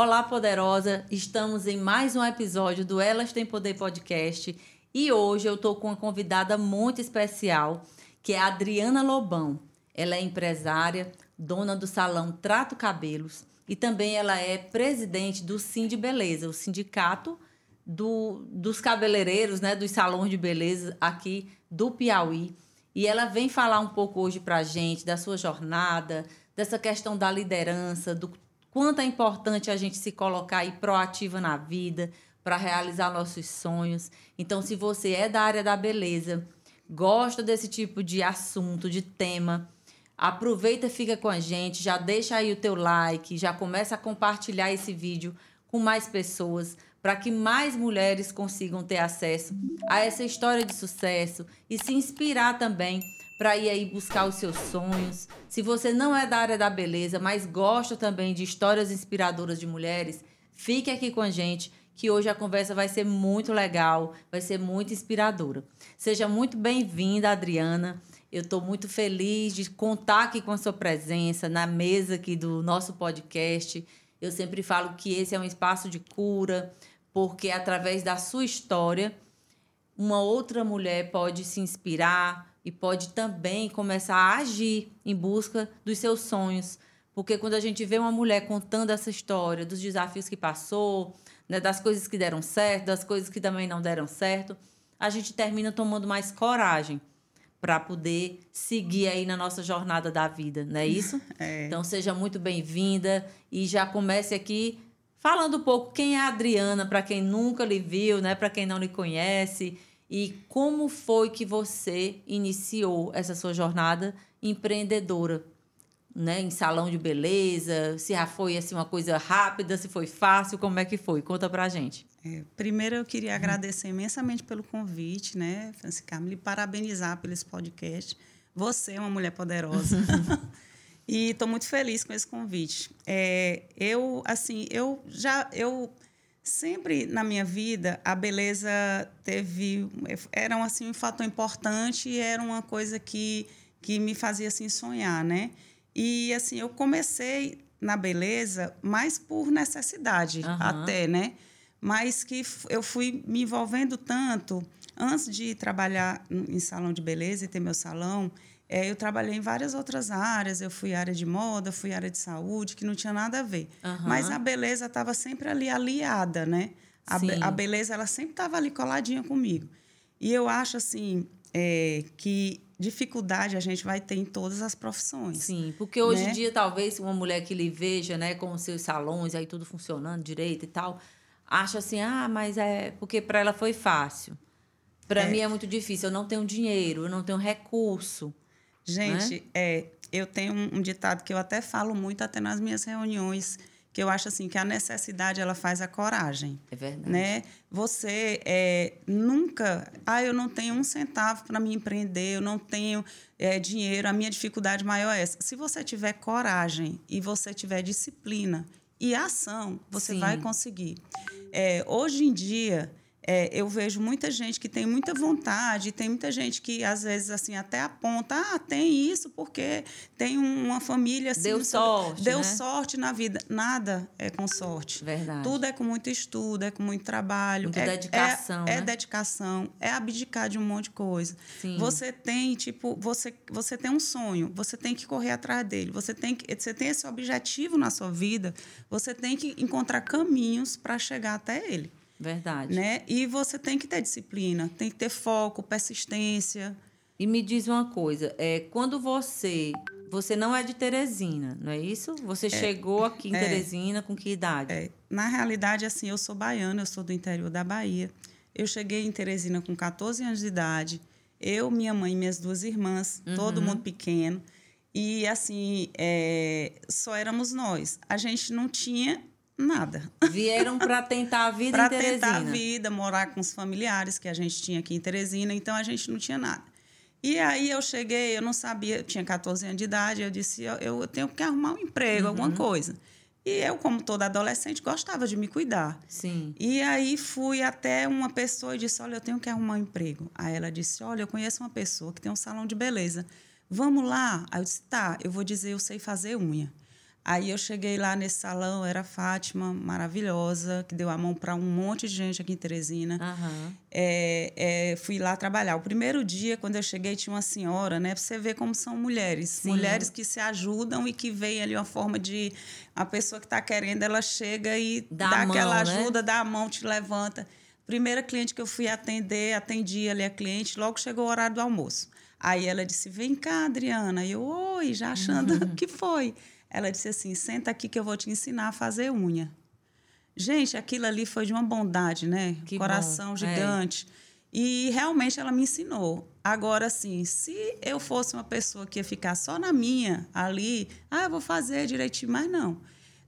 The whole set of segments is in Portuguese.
Olá, poderosa! Estamos em mais um episódio do Elas Têm Poder Podcast e hoje eu estou com uma convidada muito especial, que é a Adriana Lobão. Ela é empresária, dona do salão Trato Cabelos e também ela é presidente do Sim de Beleza, o sindicato do, dos cabeleireiros, né, dos salões de beleza aqui do Piauí. E ela vem falar um pouco hoje para a gente da sua jornada, dessa questão da liderança, do quanto é importante a gente se colocar aí proativa na vida para realizar nossos sonhos. Então, se você é da área da beleza, gosta desse tipo de assunto, de tema, aproveita, fica com a gente, já deixa aí o teu like, já começa a compartilhar esse vídeo com mais pessoas para que mais mulheres consigam ter acesso a essa história de sucesso e se inspirar também para ir aí buscar os seus sonhos. Se você não é da área da beleza, mas gosta também de histórias inspiradoras de mulheres, fique aqui com a gente, que hoje a conversa vai ser muito legal, vai ser muito inspiradora. Seja muito bem-vinda, Adriana. Eu estou muito feliz de contar aqui com a sua presença na mesa aqui do nosso podcast. Eu sempre falo que esse é um espaço de cura, porque através da sua história, uma outra mulher pode se inspirar, e pode também começar a agir em busca dos seus sonhos. Porque quando a gente vê uma mulher contando essa história, dos desafios que passou, né, das coisas que deram certo, das coisas que também não deram certo, a gente termina tomando mais coragem para poder seguir aí na nossa jornada da vida, não é isso? É. Então seja muito bem-vinda e já comece aqui falando um pouco quem é a Adriana, para quem nunca lhe viu, né, para quem não lhe conhece, e como foi que você iniciou essa sua jornada empreendedora? Né, em salão de beleza, se já foi assim uma coisa rápida, se foi fácil, como é que foi? Conta pra gente. É, primeiro eu queria uhum. agradecer imensamente pelo convite, né, Francisca, me parabenizar pelo esse podcast. Você é uma mulher poderosa. e estou muito feliz com esse convite. É, eu assim, eu já eu sempre na minha vida a beleza teve era um, assim um fator importante e era uma coisa que que me fazia assim sonhar né e assim eu comecei na beleza mais por necessidade uhum. até né mas que eu fui me envolvendo tanto antes de trabalhar em salão de beleza e ter meu salão é, eu trabalhei em várias outras áreas. Eu fui área de moda, fui área de saúde, que não tinha nada a ver. Uhum. Mas a beleza estava sempre ali aliada, né? A, be a beleza ela sempre estava ali coladinha comigo. E eu acho assim é, que dificuldade a gente vai ter em todas as profissões. Sim, porque hoje né? em dia talvez uma mulher que lhe veja, né, com os seus salões aí tudo funcionando direito e tal, acha assim, ah, mas é porque para ela foi fácil. Para é. mim é muito difícil, eu não tenho dinheiro, eu não tenho recurso. Gente, é, eu tenho um, um ditado que eu até falo muito até nas minhas reuniões, que eu acho assim que a necessidade ela faz a coragem. É verdade. Né? Você é, nunca, ah, eu não tenho um centavo para me empreender, eu não tenho é, dinheiro, a minha dificuldade maior é essa. Se você tiver coragem e você tiver disciplina e ação, você Sim. vai conseguir. É, hoje em dia é, eu vejo muita gente que tem muita vontade, tem muita gente que às vezes assim até aponta, ah, tem isso porque tem uma família assim, deu sorte, deu né? sorte na vida. Nada é com sorte. Verdade. Tudo é com muito estudo, é com muito trabalho, Muita é dedicação, é, né? é dedicação, é abdicar de um monte de coisa. Sim. Você tem tipo, você você tem um sonho, você tem que correr atrás dele, você tem que você tem esse objetivo na sua vida, você tem que encontrar caminhos para chegar até ele. Verdade. Né? E você tem que ter disciplina, tem que ter foco, persistência. E me diz uma coisa, é, quando você você não é de Teresina, não é isso? Você é, chegou aqui em é, Teresina com que idade? É, na realidade, assim, eu sou baiana, eu sou do interior da Bahia. Eu cheguei em Teresina com 14 anos de idade. Eu, minha mãe e minhas duas irmãs, uhum. todo mundo pequeno. E, assim, é, só éramos nós. A gente não tinha Nada. Vieram para tentar a vida em Teresina. Para tentar a vida, morar com os familiares que a gente tinha aqui em Teresina, então a gente não tinha nada. E aí eu cheguei, eu não sabia, eu tinha 14 anos de idade, eu disse, eu, eu tenho que arrumar um emprego, uhum. alguma coisa. E eu, como toda adolescente, gostava de me cuidar. Sim. E aí fui até uma pessoa e disse: Olha, eu tenho que arrumar um emprego. Aí ela disse: Olha, eu conheço uma pessoa que tem um salão de beleza. Vamos lá? Aí eu disse: Tá, eu vou dizer, eu sei fazer unha. Aí eu cheguei lá nesse salão, era a Fátima, maravilhosa, que deu a mão para um monte de gente aqui em Teresina. Aham. É, é, fui lá trabalhar. O primeiro dia, quando eu cheguei, tinha uma senhora, né? Pra você ver como são mulheres. Sim. Mulheres que se ajudam e que veem ali uma forma de. A pessoa que está querendo, ela chega e Dá dá, mão, aquela né? ajuda, dá a mão, te levanta. Primeira cliente que eu fui atender, atendi ali a cliente, logo chegou o horário do almoço. Aí ela disse: Vem cá, Adriana. E eu, oi, já achando o que foi. Ela disse assim: Senta aqui que eu vou te ensinar a fazer unha. Gente, aquilo ali foi de uma bondade, né? Que Coração bom, é. gigante. E realmente ela me ensinou. Agora, assim, se eu fosse uma pessoa que ia ficar só na minha, ali, ah, eu vou fazer direitinho, mas não.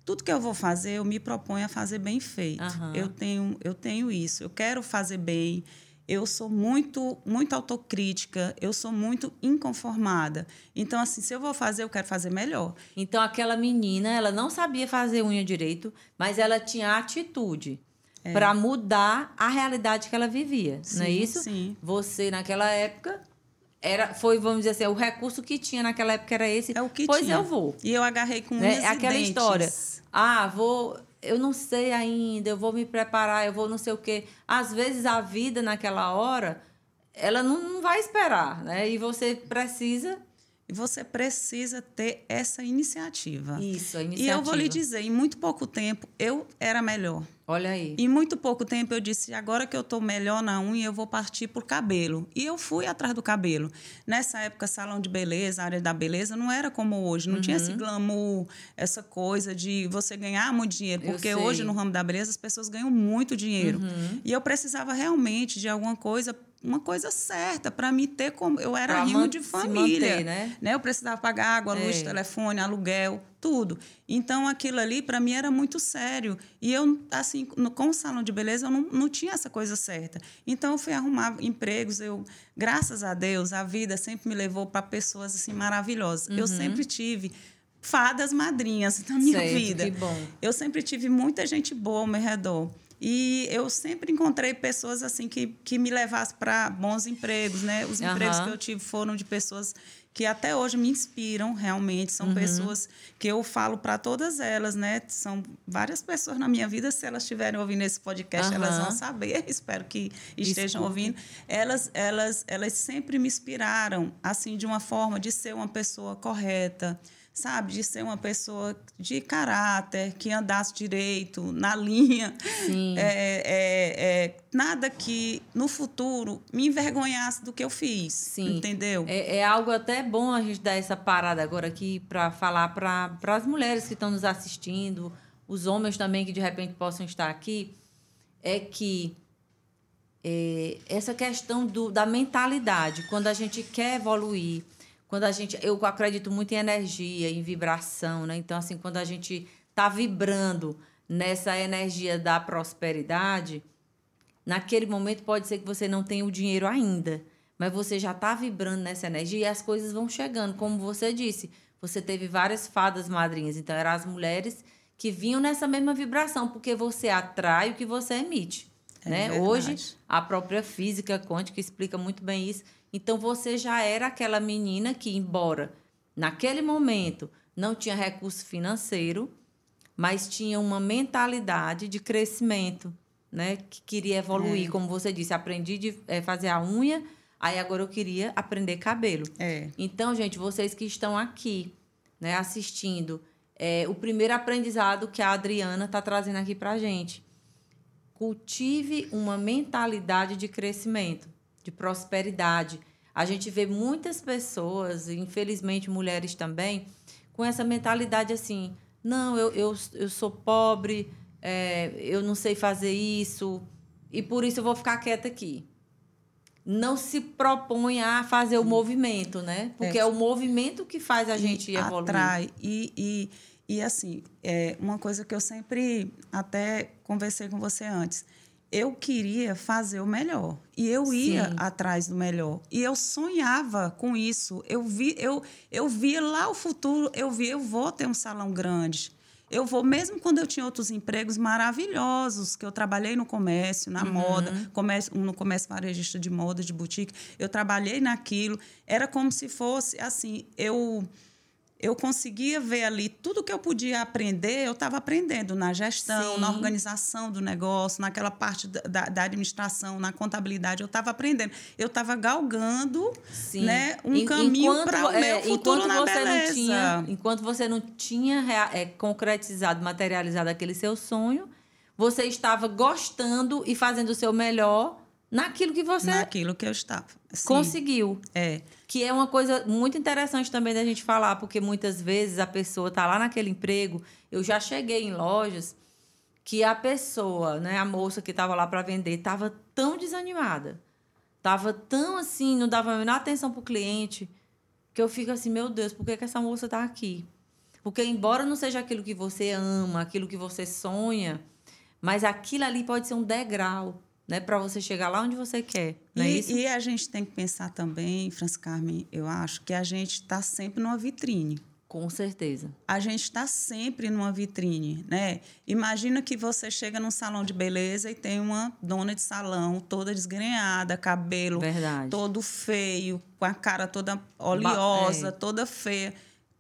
Tudo que eu vou fazer, eu me proponho a fazer bem feito. Aham. Eu, tenho, eu tenho isso. Eu quero fazer bem. Eu sou muito, muito autocrítica. Eu sou muito inconformada. Então, assim, se eu vou fazer, eu quero fazer melhor. Então, aquela menina, ela não sabia fazer unha direito, mas ela tinha atitude para mudar a realidade que ela vivia, não é É. Sim, isso? sim. Você, naquela época, era, foi, vamos dizer assim, o recurso que tinha naquela época era esse. É o que pois tinha. eu vou. E eu agarrei com Né? unhas É aquela história. Ah, vou. Eu não sei ainda, eu vou me preparar, eu vou não sei o quê. Às vezes a vida naquela hora, ela não, vai esperar, né? E você precisa. E você precisa ter essa iniciativa. Isso, a E iniciativa. eu vou lhe dizer, em muito pouco tempo, eu era melhor. Olha aí. Em muito pouco tempo eu disse, agora que eu estou melhor na unha, eu vou partir por cabelo. E eu fui atrás do cabelo. Nessa época, salão de beleza, área da beleza, não era como hoje. Não tinha Uhum. esse glamour, essa coisa de você ganhar muito dinheiro. Porque. Uhum. hoje, no ramo da beleza, as pessoas ganham muito dinheiro. E eu precisava realmente de alguma coisa, uma coisa certa, para me ter como. Eu era Pra rio de família manter, né? né? Eu precisava pagar água, luz, É. telefone, aluguel, tudo. Então, aquilo ali, para mim, era muito sério. E eu, assim, no, com o salão de beleza, eu não, não tinha essa coisa certa. Então, eu fui arrumar empregos. Eu, graças a Deus, a vida sempre me levou para pessoas, assim, maravilhosas. Eu sempre tive fadas madrinhas na minha Uhum. Vida. que bom. Eu sempre tive muita gente boa ao meu redor. E eu sempre encontrei pessoas assim que, que me levassem para bons empregos, né? Os empregos Aham. que eu tive foram de pessoas que até hoje me inspiram realmente. Uhum. São pessoas que eu falo para todas elas, né? São várias pessoas na minha vida. Se elas estiverem ouvindo esse podcast, elas Aham. vão saber. Espero que estejam ouvindo. Elas, elas, elas sempre me inspiraram, assim, de uma forma de ser uma pessoa correta, sabe? De ser uma pessoa de caráter, que andasse direito, na linha. É, é, é, nada que no futuro me envergonhasse do que eu fiz. Sim. Entendeu? É, é algo até bom a gente dar essa parada agora aqui para falar para as mulheres que estão nos assistindo, os homens também que de repente possam estar aqui, é que é, essa questão do, da mentalidade, quando a gente quer evoluir, quando a gente. Eu acredito muito em energia, em vibração, né? Então, assim, quando a gente está vibrando nessa energia da prosperidade, naquele momento pode ser que você não tenha o dinheiro ainda, mas você já está vibrando nessa energia e as coisas vão chegando. Como você disse, você teve várias fadas madrinhas, então eram as mulheres que vinham nessa mesma vibração, porque você atrai o que você emite. É né? Hoje, a própria física quântica explica muito bem isso. Então, você já era aquela menina que, embora naquele momento não tinha recurso financeiro, mas tinha uma mentalidade de crescimento, né? Que queria evoluir, É. como você disse. Aprendi de eh, fazer a unha, aí agora eu queria aprender cabelo. É. Então, gente, vocês que estão aqui, né, assistindo, é, o primeiro aprendizado que a Adriana está trazendo aqui para gente. Cultive uma mentalidade de crescimento, de prosperidade. A gente vê muitas pessoas, infelizmente mulheres também, com essa mentalidade assim: não, eu, eu, eu sou pobre, é, eu não sei fazer isso, e por isso eu vou ficar quieta aqui não se propõe a fazer o movimento, né? Porque é, o movimento que faz a gente e evoluir. atrai. E, e, e assim, é uma coisa que eu sempre até conversei com você antes. Eu queria fazer o melhor. E eu ia Sim. atrás do melhor. E eu sonhava com isso. Eu, vi, eu, eu via lá o futuro, eu via, eu vou ter um salão grande. Eu vou, mesmo quando eu tinha outros empregos maravilhosos, que eu trabalhei no comércio, na moda, comércio, no comércio varejista de moda, de boutique, eu trabalhei naquilo. Era como se fosse assim, eu eu conseguia ver ali tudo que eu podia aprender, eu estava aprendendo na gestão, Sim. na organização do negócio, naquela parte da, da administração, na contabilidade, eu estava aprendendo. Eu estava galgando né, um caminho para o meu é, futuro na você beleza. Não tinha, enquanto você não tinha é, concretizado, materializado aquele seu sonho, você estava gostando e fazendo o seu melhor naquilo que você naquilo que eu estava Sim. conseguiu é que é uma coisa muito interessante também da gente falar porque muitas vezes a pessoa está lá naquele emprego eu já cheguei em lojas que a pessoa né a moça que estava lá para vender estava tão desanimada estava tão assim não dava a menor atenção para o cliente que eu fico assim meu Deus por que, que essa moça está aqui? Porque embora não seja aquilo que você ama aquilo que você sonha mas aquilo ali pode ser um degrau né, para você chegar lá onde você quer. Não é e, isso? e a gente tem que pensar também, Francis Carmen, eu acho que a gente está sempre numa vitrine. Com certeza. A gente está sempre numa vitrine, né? Imagina que você chega num salão de beleza e tem uma dona de salão toda desgrenhada, cabelo Verdade. todo feio, com a cara toda oleosa, é. toda feia.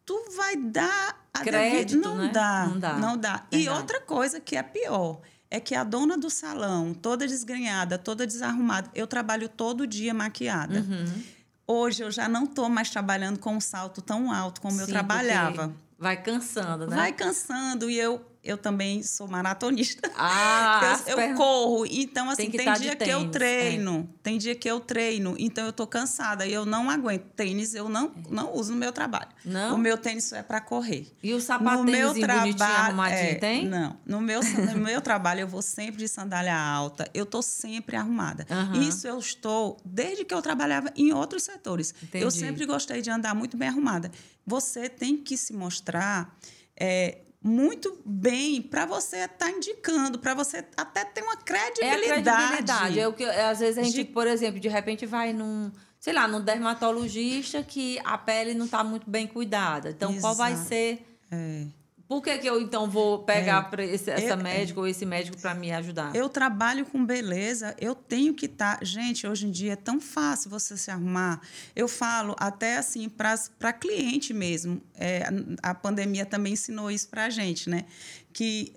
Tu vai dar a crédito, não, né? dá, não dá, não dá. E outra coisa que é pior, é que a dona do salão, toda desgrenhada, toda desarrumada, eu trabalho todo dia maquiada. Uhum. Hoje eu já não estou mais trabalhando com um salto tão alto como Sim, eu trabalhava. Vai cansando, né? Vai cansando e eu eu também sou maratonista. Ah, eu, eu corro. Então, assim, tem, tem dia que eu treino. É. Tem dia que eu treino. Então, eu tô cansada e eu não aguento. Tênis eu não, não uso no meu trabalho. Não? O meu tênis é para correr. E o sapatinho meu trabalho, é, tem? Não. No meu, no meu trabalho, eu vou sempre de sandália alta. Eu tô sempre arrumada. Uhum. Isso eu estou desde que eu trabalhava em outros setores. Entendi. Eu sempre gostei de andar muito bem arrumada. Você tem que se mostrar... É, muito bem para você estar tá indicando, para você até ter uma credibilidade. É a credibilidade. É o que, é, às vezes a gente, de... por exemplo, de repente vai num, sei lá, num dermatologista que a pele não está muito bem cuidada. Então, Exato. qual vai ser é. Por que, que eu então vou pegar é, esse, essa eu, médica é, ou esse médico para me ajudar? Eu trabalho com beleza, eu tenho que estar. Tá, gente, hoje em dia é tão fácil você se arrumar. Eu falo até assim para cliente mesmo. É, a pandemia também ensinou isso para a gente, né? Que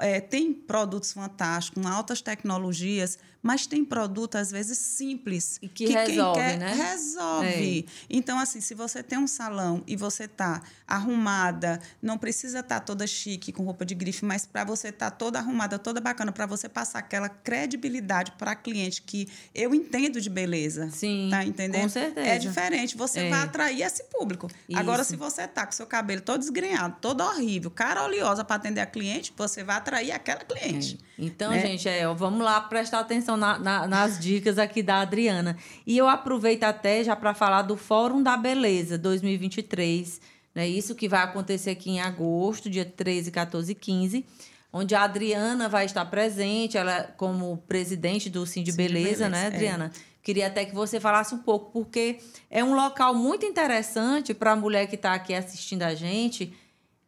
é, tem produtos fantásticos, com altas tecnologias mas tem produto, às vezes, simples. E que, que resolve, quer, né? Resolve. É. Então, assim, se você tem um salão e você tá arrumada, não precisa estar tá toda chique, com roupa de grife, mas para você estar tá toda arrumada, toda bacana, para você passar aquela credibilidade para cliente que eu entendo de beleza. Sim. Tá entendendo? Com certeza. É diferente. Você é. vai atrair esse público. Isso. Agora, se você tá com seu cabelo todo desgrenhado, todo horrível, cara oleosa para atender a cliente, você vai atrair aquela cliente. É. Então, né? gente, é, vamos lá prestar atenção na, na, nas dicas aqui da Adriana. E eu aproveito até já para falar do Fórum da Beleza 2023, né? Isso que vai acontecer aqui em agosto, dia 13, 14 e 15 onde a Adriana vai estar presente, ela como presidente do Sim de Beleza, né, é. Adriana? É. Queria até que você falasse um pouco, porque é um local muito interessante para a mulher que está aqui assistindo a gente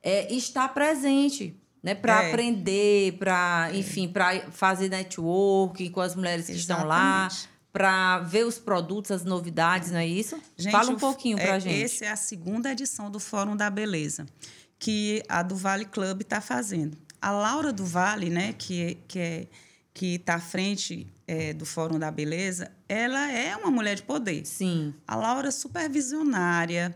é, estar presente né, para é. aprender, para, é. enfim, para fazer networking com as mulheres que Exatamente. estão lá, para ver os produtos, as novidades, não é isso? Gente, Fala um pouquinho para a é, gente. Essa é a segunda edição do Fórum da Beleza, que a do Vale Club está fazendo. A Laura do Vale, né, que, que é que está à frente é, do Fórum da Beleza, ela é uma mulher de poder. Sim. A Laura é super visionária,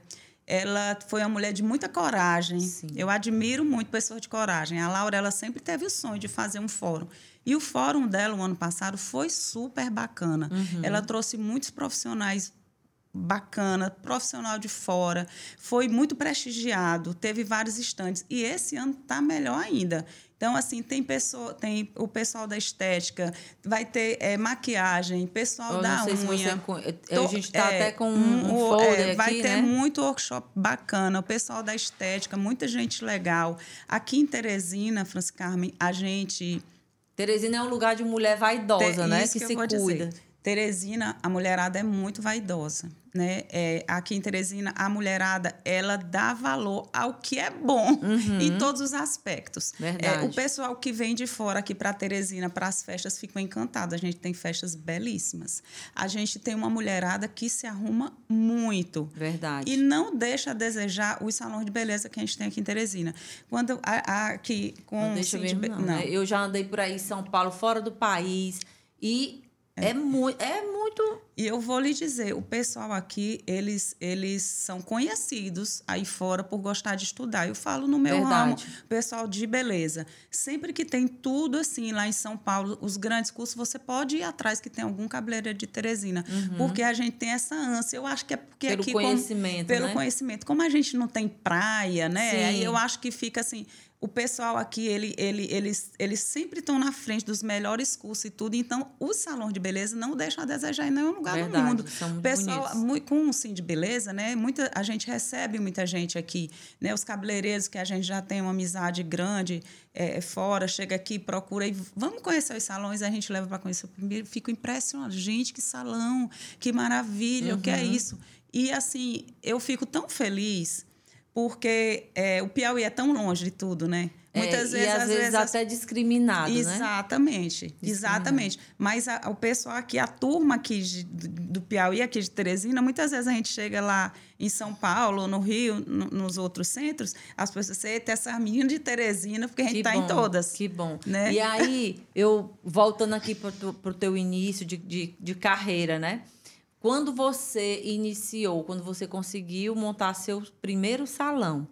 ela foi uma mulher de muita coragem. Sim. Eu admiro muito pessoas de coragem. A Laura ela sempre teve o sonho de fazer um fórum. E o fórum dela, o ano passado, foi super bacana. Uhum. Ela trouxe muitos profissionais bacana, profissional de fora, foi muito prestigiado, teve vários estantes e esse ano está melhor ainda. Então, assim, tem, pessoa, tem o pessoal da estética, vai ter é, maquiagem, pessoal Eu da unha. Você, a gente está é, até com um, um folder é, Vai aqui, ter né? muito workshop bacana, o pessoal da estética, muita gente legal. Aqui em Teresina, Francis Carmen, a gente... Teresina é um lugar de mulher vaidosa, né? Que, que se cuida. Dizer. Teresina, a mulherada é muito vaidosa, né? É, aqui em Teresina, a mulherada, ela dá valor ao que é bom uhum. em todos os aspectos. Verdade. É, o pessoal que vem de fora aqui para Teresina, para as festas, ficam encantados. A gente tem festas belíssimas. A gente tem uma mulherada que se arruma muito. Verdade. E não deixa a desejar os salões de beleza que a gente tem aqui em Teresina. Quando a, a, aqui com não deixa mesmo, não, não. Né? Eu já andei por aí em São Paulo, fora do país, e é, muito, é muito. E eu vou lhe dizer, o pessoal aqui, eles, eles são conhecidos aí fora por gostar de estudar. Eu falo no meu Verdade. ramo, pessoal de beleza. Sempre que tem tudo assim lá em São Paulo, os grandes cursos, você pode ir atrás que tem algum cabeleireiro de Teresina. Uhum. Porque a gente tem essa ânsia. Eu acho que é porque pelo aqui. Conhecimento, como, pelo né? conhecimento. Como a gente não tem praia, né? Aí eu acho que fica assim o pessoal aqui, ele, ele, eles, eles sempre estão na frente dos melhores cursos e tudo. Então, os salões de beleza não deixam a desejar em nenhum lugar Verdade, do mundo. São pessoal, muito, com o Sim de Beleza, né? Muita, a gente recebe muita gente aqui. Né? Os cabeleireiros que a gente já tem uma amizade grande é, fora, chega aqui, procura e vamos conhecer os salões, a gente leva para conhecer primeiro. Fico impressionado. Gente, que salão, que maravilha, uhum. o que é uhum. isso? E assim, eu fico tão feliz porque é, o Piauí é tão longe de tudo, né? É, Muitas vezes, e às, às vezes, vezes, até discriminado, exatamente, né? Exatamente. Mas a, o pessoal aqui, a turma aqui de, do Piauí, aqui de Teresina, muitas vezes a gente chega lá em São Paulo, no Rio, no, nos outros centros, as pessoas dizem, eita, essa menina de Teresina, porque a gente está em todas. Que bom. Né? E aí, eu voltando aqui para o teu início de, de, de carreira, né? Quando você iniciou, quando você conseguiu montar seu primeiro salão,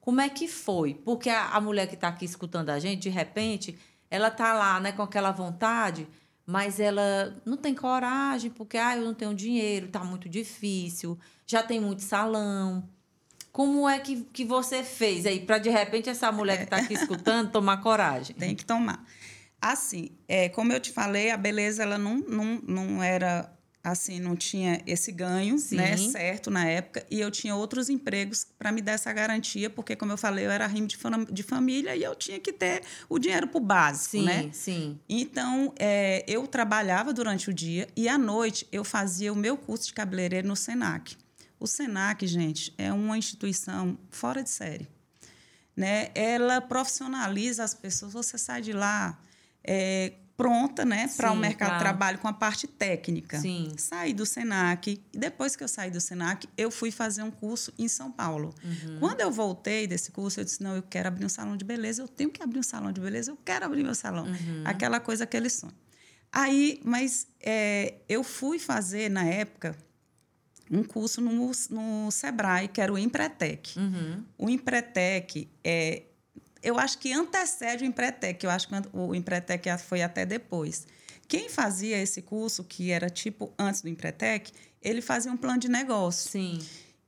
como é que foi? Porque a, a mulher que está aqui escutando a gente, de repente, ela está lá né, com aquela vontade, mas ela não tem coragem, porque ah, eu não tenho dinheiro, está muito difícil, já tem muito salão. Como é que, que você fez aí para, de repente, essa mulher que está aqui escutando tomar coragem? Tem que tomar. Assim, é, como eu te falei, a beleza ela não, não, não era assim, não tinha esse ganho, Sim. né, certo na época, e eu tinha outros empregos para me dar essa garantia, porque como eu falei, eu era rimo de, fam de família e eu tinha que ter o dinheiro para o básico, sim, né? Sim. Então, é, eu trabalhava durante o dia e à noite eu fazia o meu curso de cabeleireiro no Senac. O Senac, gente, é uma instituição fora de série, né? Ela profissionaliza as pessoas. Você sai de lá é, pronta né, para o mercado claro. de trabalho com a parte técnica. Sim. Saí do SENAC. E depois que eu saí do SENAC, eu fui fazer um curso em São Paulo. Uhum. Quando eu voltei desse curso, eu disse: não, eu quero abrir um salão de beleza, eu tenho que abrir um salão de beleza, eu quero abrir meu salão. Uhum. Aquela coisa, aquele sonho. Aí, mas é, eu fui fazer, na época, um curso no, no Sebrae, que era o Empretec. Uhum. O Empretec é eu acho que antecede o Empretec, eu acho que o Empretec foi até depois. Quem fazia esse curso, que era tipo antes do Empretec, ele fazia um plano de negócio. Sim.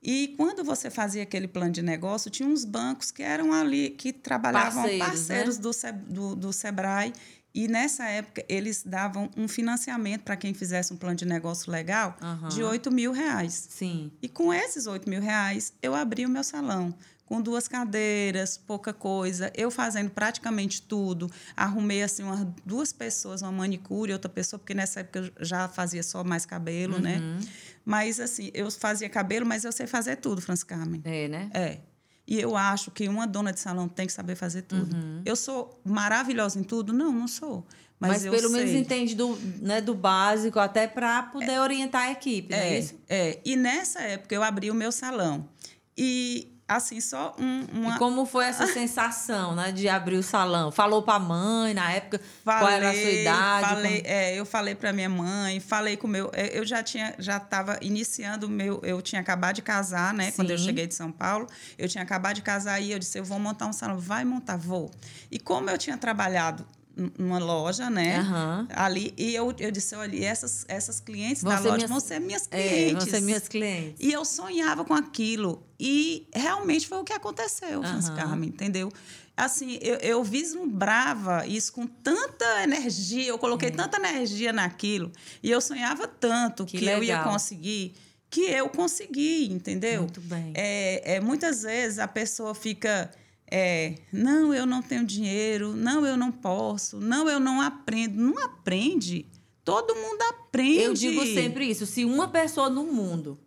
E quando você fazia aquele plano de negócio, tinha uns bancos que eram ali, que trabalhavam parceiros, parceiros né? do, do, do Sebrae. E nessa época, eles davam um financiamento para quem fizesse um plano de negócio legal uhum. de 8 mil reais. Sim. E com esses 8 mil reais, eu abri o meu salão com duas cadeiras, pouca coisa, eu fazendo praticamente tudo. Arrumei assim umas duas pessoas, uma manicure, outra pessoa, porque nessa época eu já fazia só mais cabelo, né? uhum. né? Mas assim, eu fazia cabelo, mas eu sei fazer tudo, Franz Carmen. É, né? É. E eu acho que uma dona de salão tem que saber fazer tudo. Uhum. Eu sou maravilhosa em tudo? Não, não sou. Mas, mas pelo sei. menos entende do, né, do básico até para poder é, orientar a equipe, é, é isso? É. E nessa época eu abri o meu salão. E assim, só um, uma... E como foi essa sensação, né, de abrir o salão? Falou para a mãe na época falei, qual era a sua idade? Falei, como... é, eu falei para minha mãe, falei com o meu... É, eu já tinha, já estava iniciando o meu... Eu tinha acabado de casar, né, Sim. quando eu cheguei de São Paulo. Eu tinha acabado de casar e eu disse, eu vou montar um salão. Vai montar, vou. E como eu tinha trabalhado numa loja, né? Uhum. Ali. E eu, eu disse, olha, essas, essas clientes vão da loja minhas... vão ser minhas clientes. É, vão ser minhas clientes. E eu sonhava com aquilo. E realmente foi o que aconteceu, uhum. Francis Carmen, entendeu? Assim, eu, eu vislumbrava isso com tanta energia, eu coloquei é. tanta energia naquilo. E eu sonhava tanto que, que eu ia conseguir que eu consegui, entendeu? Muito bem. É, é, muitas vezes a pessoa fica é, não, eu não tenho dinheiro, não, eu não posso, não, eu não aprendo. Não aprende. todo mundo aprende. Eu digo sempre isso. Se uma pessoa no mundo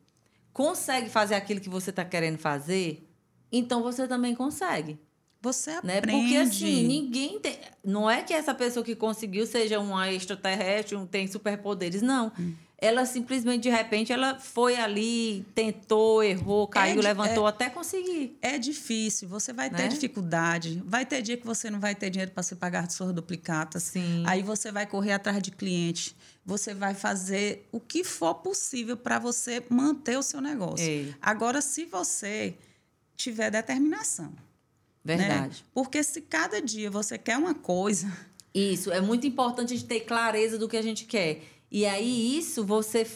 consegue fazer aquilo que você está querendo fazer, então você também consegue. Você né? aprende. Porque assim, ninguém tem. Não é que essa pessoa que conseguiu seja uma extraterrestre, não tem superpoderes, não. Hum. Ela simplesmente, de repente, ela foi ali, tentou, errou, caiu, é, levantou é, até conseguir. É difícil, você vai ter né? dificuldade. Vai ter dia que você não vai ter dinheiro para se pagar de suas duplicatas. Sim. Aí você vai correr atrás de cliente. Você vai fazer o que for possível para você manter o seu negócio. Ei. Agora, se você tiver determinação, Verdade. Né? Porque se cada dia você quer uma coisa. Isso, é muito importante a gente ter clareza do que a gente quer. E aí, isso você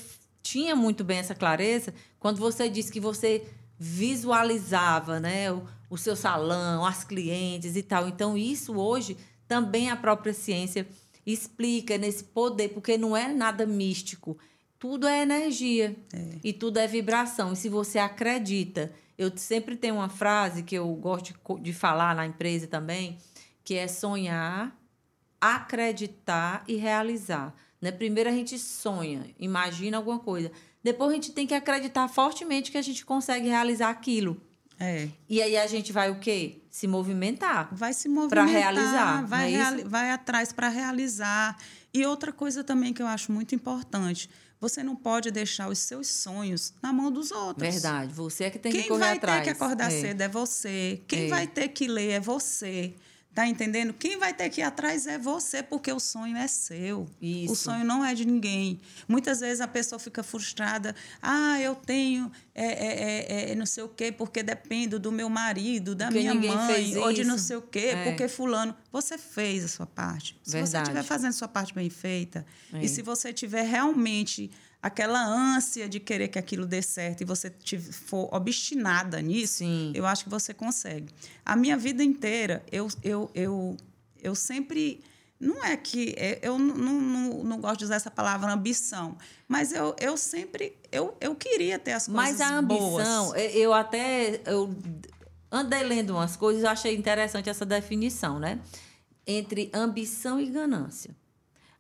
tinha muito bem essa clareza quando você disse que você visualizava né, o, o seu salão, as clientes e tal. Então, isso hoje também a própria ciência explica nesse poder, porque não é nada místico. Tudo é energia é. e tudo é vibração. E se você acredita eu sempre tenho uma frase que eu gosto de, de falar na empresa também, que é sonhar, acreditar e realizar. Né? Primeiro a gente sonha, imagina alguma coisa. Depois a gente tem que acreditar fortemente que a gente consegue realizar aquilo. É. E aí a gente vai o quê? Se movimentar. Vai se movimentar. Para realizar. Vai, é reali vai atrás para realizar. E outra coisa também que eu acho muito importante. Você não pode deixar os seus sonhos na mão dos outros. Verdade. Você é que tem Quem que correr atrás. Quem vai ter que acordar é. cedo é você. Quem é. vai ter que ler é você. Tá entendendo? Quem vai ter que ir atrás é você, porque o sonho é seu. Isso. O sonho não é de ninguém. Muitas vezes a pessoa fica frustrada. Ah, eu tenho é, é, é, é não sei o quê, porque dependo do meu marido, da porque minha mãe, ou de não sei o quê, É. porque fulano. Você fez a sua parte. Se você Verdade. estiver fazendo a sua parte bem feita, e se você tiver realmente aquela ânsia de querer que aquilo dê certo e você for obstinada nisso, Sim. eu acho que você consegue. A minha vida inteira, eu, eu, eu, eu sempre. Não é que. é- Eu não, não, não, gosto de usar essa palavra ambição, mas eu, eu sempre. Eu, eu queria ter as coisas Mas a ambição, boas. eu- até eu andei lendo umas coisas, eu achei interessante essa definição, né? Entre ambição e ganância.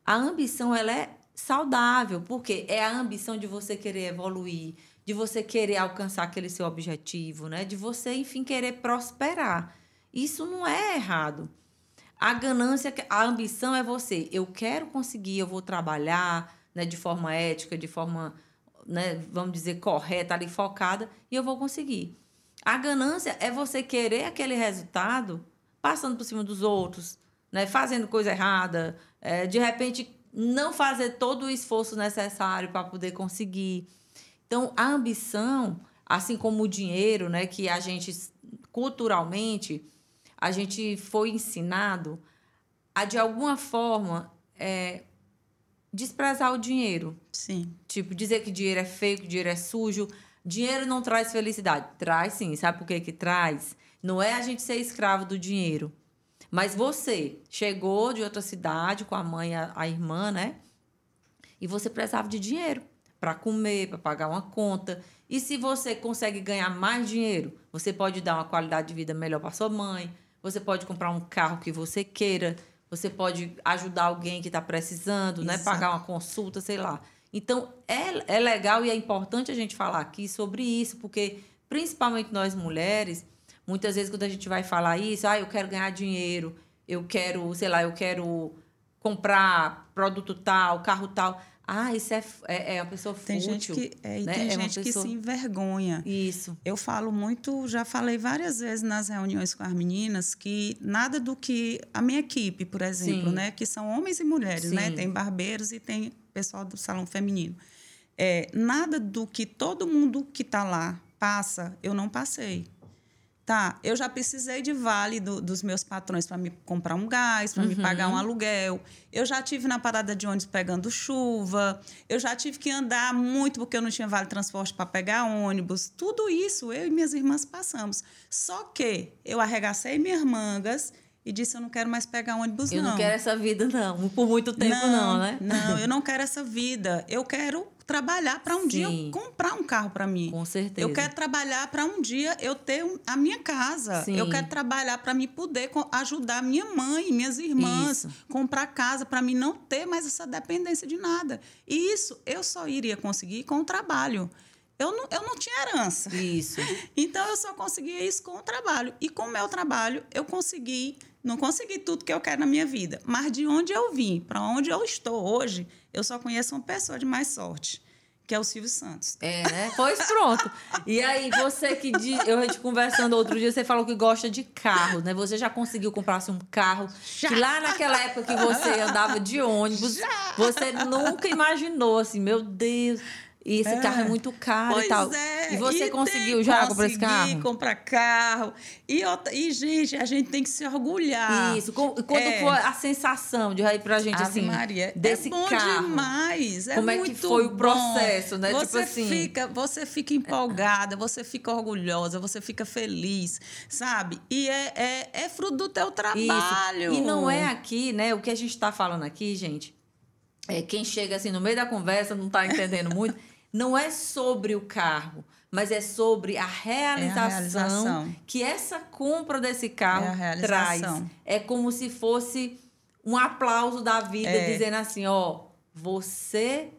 A ambição ela é saudável, porque é a ambição de você querer evoluir, de você querer alcançar aquele seu objetivo, né? De você, enfim, querer prosperar. Isso não é errado. A ganância, a ambição é você. Eu quero conseguir, eu vou trabalhar né, de forma ética, de forma, né, vamos dizer, correta, ali focada, e eu vou conseguir. A ganância é você querer aquele resultado passando por cima dos outros, né, fazendo coisa errada, é, de repente não fazer todo o esforço necessário para poder conseguir. Então, a ambição, assim como o dinheiro, né, que a gente culturalmente a gente foi ensinado a de alguma forma é, desprezar o dinheiro, Sim. tipo dizer que dinheiro é feio, que dinheiro é sujo. Dinheiro não traz felicidade. Traz sim. Sabe por que que traz? Não é a gente ser escravo do dinheiro. Mas você chegou de outra cidade com a mãe e a, a irmã, né? E você precisava de dinheiro para comer, para pagar uma conta. E se você consegue ganhar mais dinheiro, você pode dar uma qualidade de vida melhor para sua mãe, você pode comprar um carro que você queira, você pode ajudar alguém que está precisando, né? Exato. pagar uma consulta, sei lá. Então, é, é legal e é importante a gente falar aqui sobre isso, porque principalmente nós mulheres, muitas vezes quando a gente vai falar isso, ah, eu quero ganhar dinheiro, eu quero, sei lá, eu quero comprar produto tal, carro tal. Ah, isso é, é, é uma pessoa Tem fútil. gente que, é, e né? tem É gente que pessoa- se envergonha. Isso. Eu falo muito, já falei várias vezes nas reuniões com as meninas que nada do que a minha equipe, por exemplo, Sim. né, que são homens e mulheres, né, Sim. tem barbeiros e tem pessoal do salão feminino. É, nada do que todo mundo que está lá passa, eu não passei. Tá, eu já precisei de vale do- dos meus patrões para me comprar um gás, para me Uhum. pagar um aluguel. Eu já tive na parada de ônibus pegando chuva. Eu já tive que andar muito porque eu não tinha vale transporte para pegar ônibus. Tudo isso eu e minhas irmãs passamos. Só que eu arregacei minhas mangas e disse eu não quero mais pegar ônibus Eu não. não quero essa vida, não. Por muito tempo, não, né? Não, eu não quero essa vida. Eu quero trabalhar para um Sim. dia eu comprar um carro para mim. Com certeza. Eu quero trabalhar para um dia eu ter a minha casa. Sim. Eu quero trabalhar para me poder ajudar minha mãe, minhas irmãs, isso. comprar casa para mim não ter mais essa dependência de nada. E isso eu só iria conseguir com o trabalho. Eu não, eu não tinha herança. Isso. Então eu só conseguia isso com o trabalho. E com o meu trabalho, eu consegui, não consegui tudo que eu quero na minha vida, mas de onde eu vim, para onde eu estou hoje, eu só conheço uma pessoa de mais sorte que é o Silvio Santos. É, né? Pois pronto. E aí, você que. De, eu a gente conversando outro dia, você falou que gosta de carro, né? Você já conseguiu comprar assim, um carro já. que lá naquela época que você andava de ônibus, já. você nunca imaginou assim, meu Deus. E esse é. carro é muito caro pois e tal. É. E você e conseguiu já comprar esse carro? comprar carro. E, e, gente, a gente tem que se orgulhar. Isso. Quando é. foi a sensação de ir pra gente, Ave assim, Maria, é desse é bom carro? demais. É Como é que foi bom. o processo, né? Você, tipo assim... fica, você fica empolgada, você fica orgulhosa, você fica feliz, sabe? E é, é, é fruto do teu trabalho. Isso. E não é aqui, né? O que a gente está falando aqui, gente, é quem chega assim no meio da conversa, não está entendendo muito não é sobre o carro, mas é sobre a realização, é a realização. que essa compra desse carro é traz. É como se fosse um aplauso da vida, é. dizendo assim, ó, você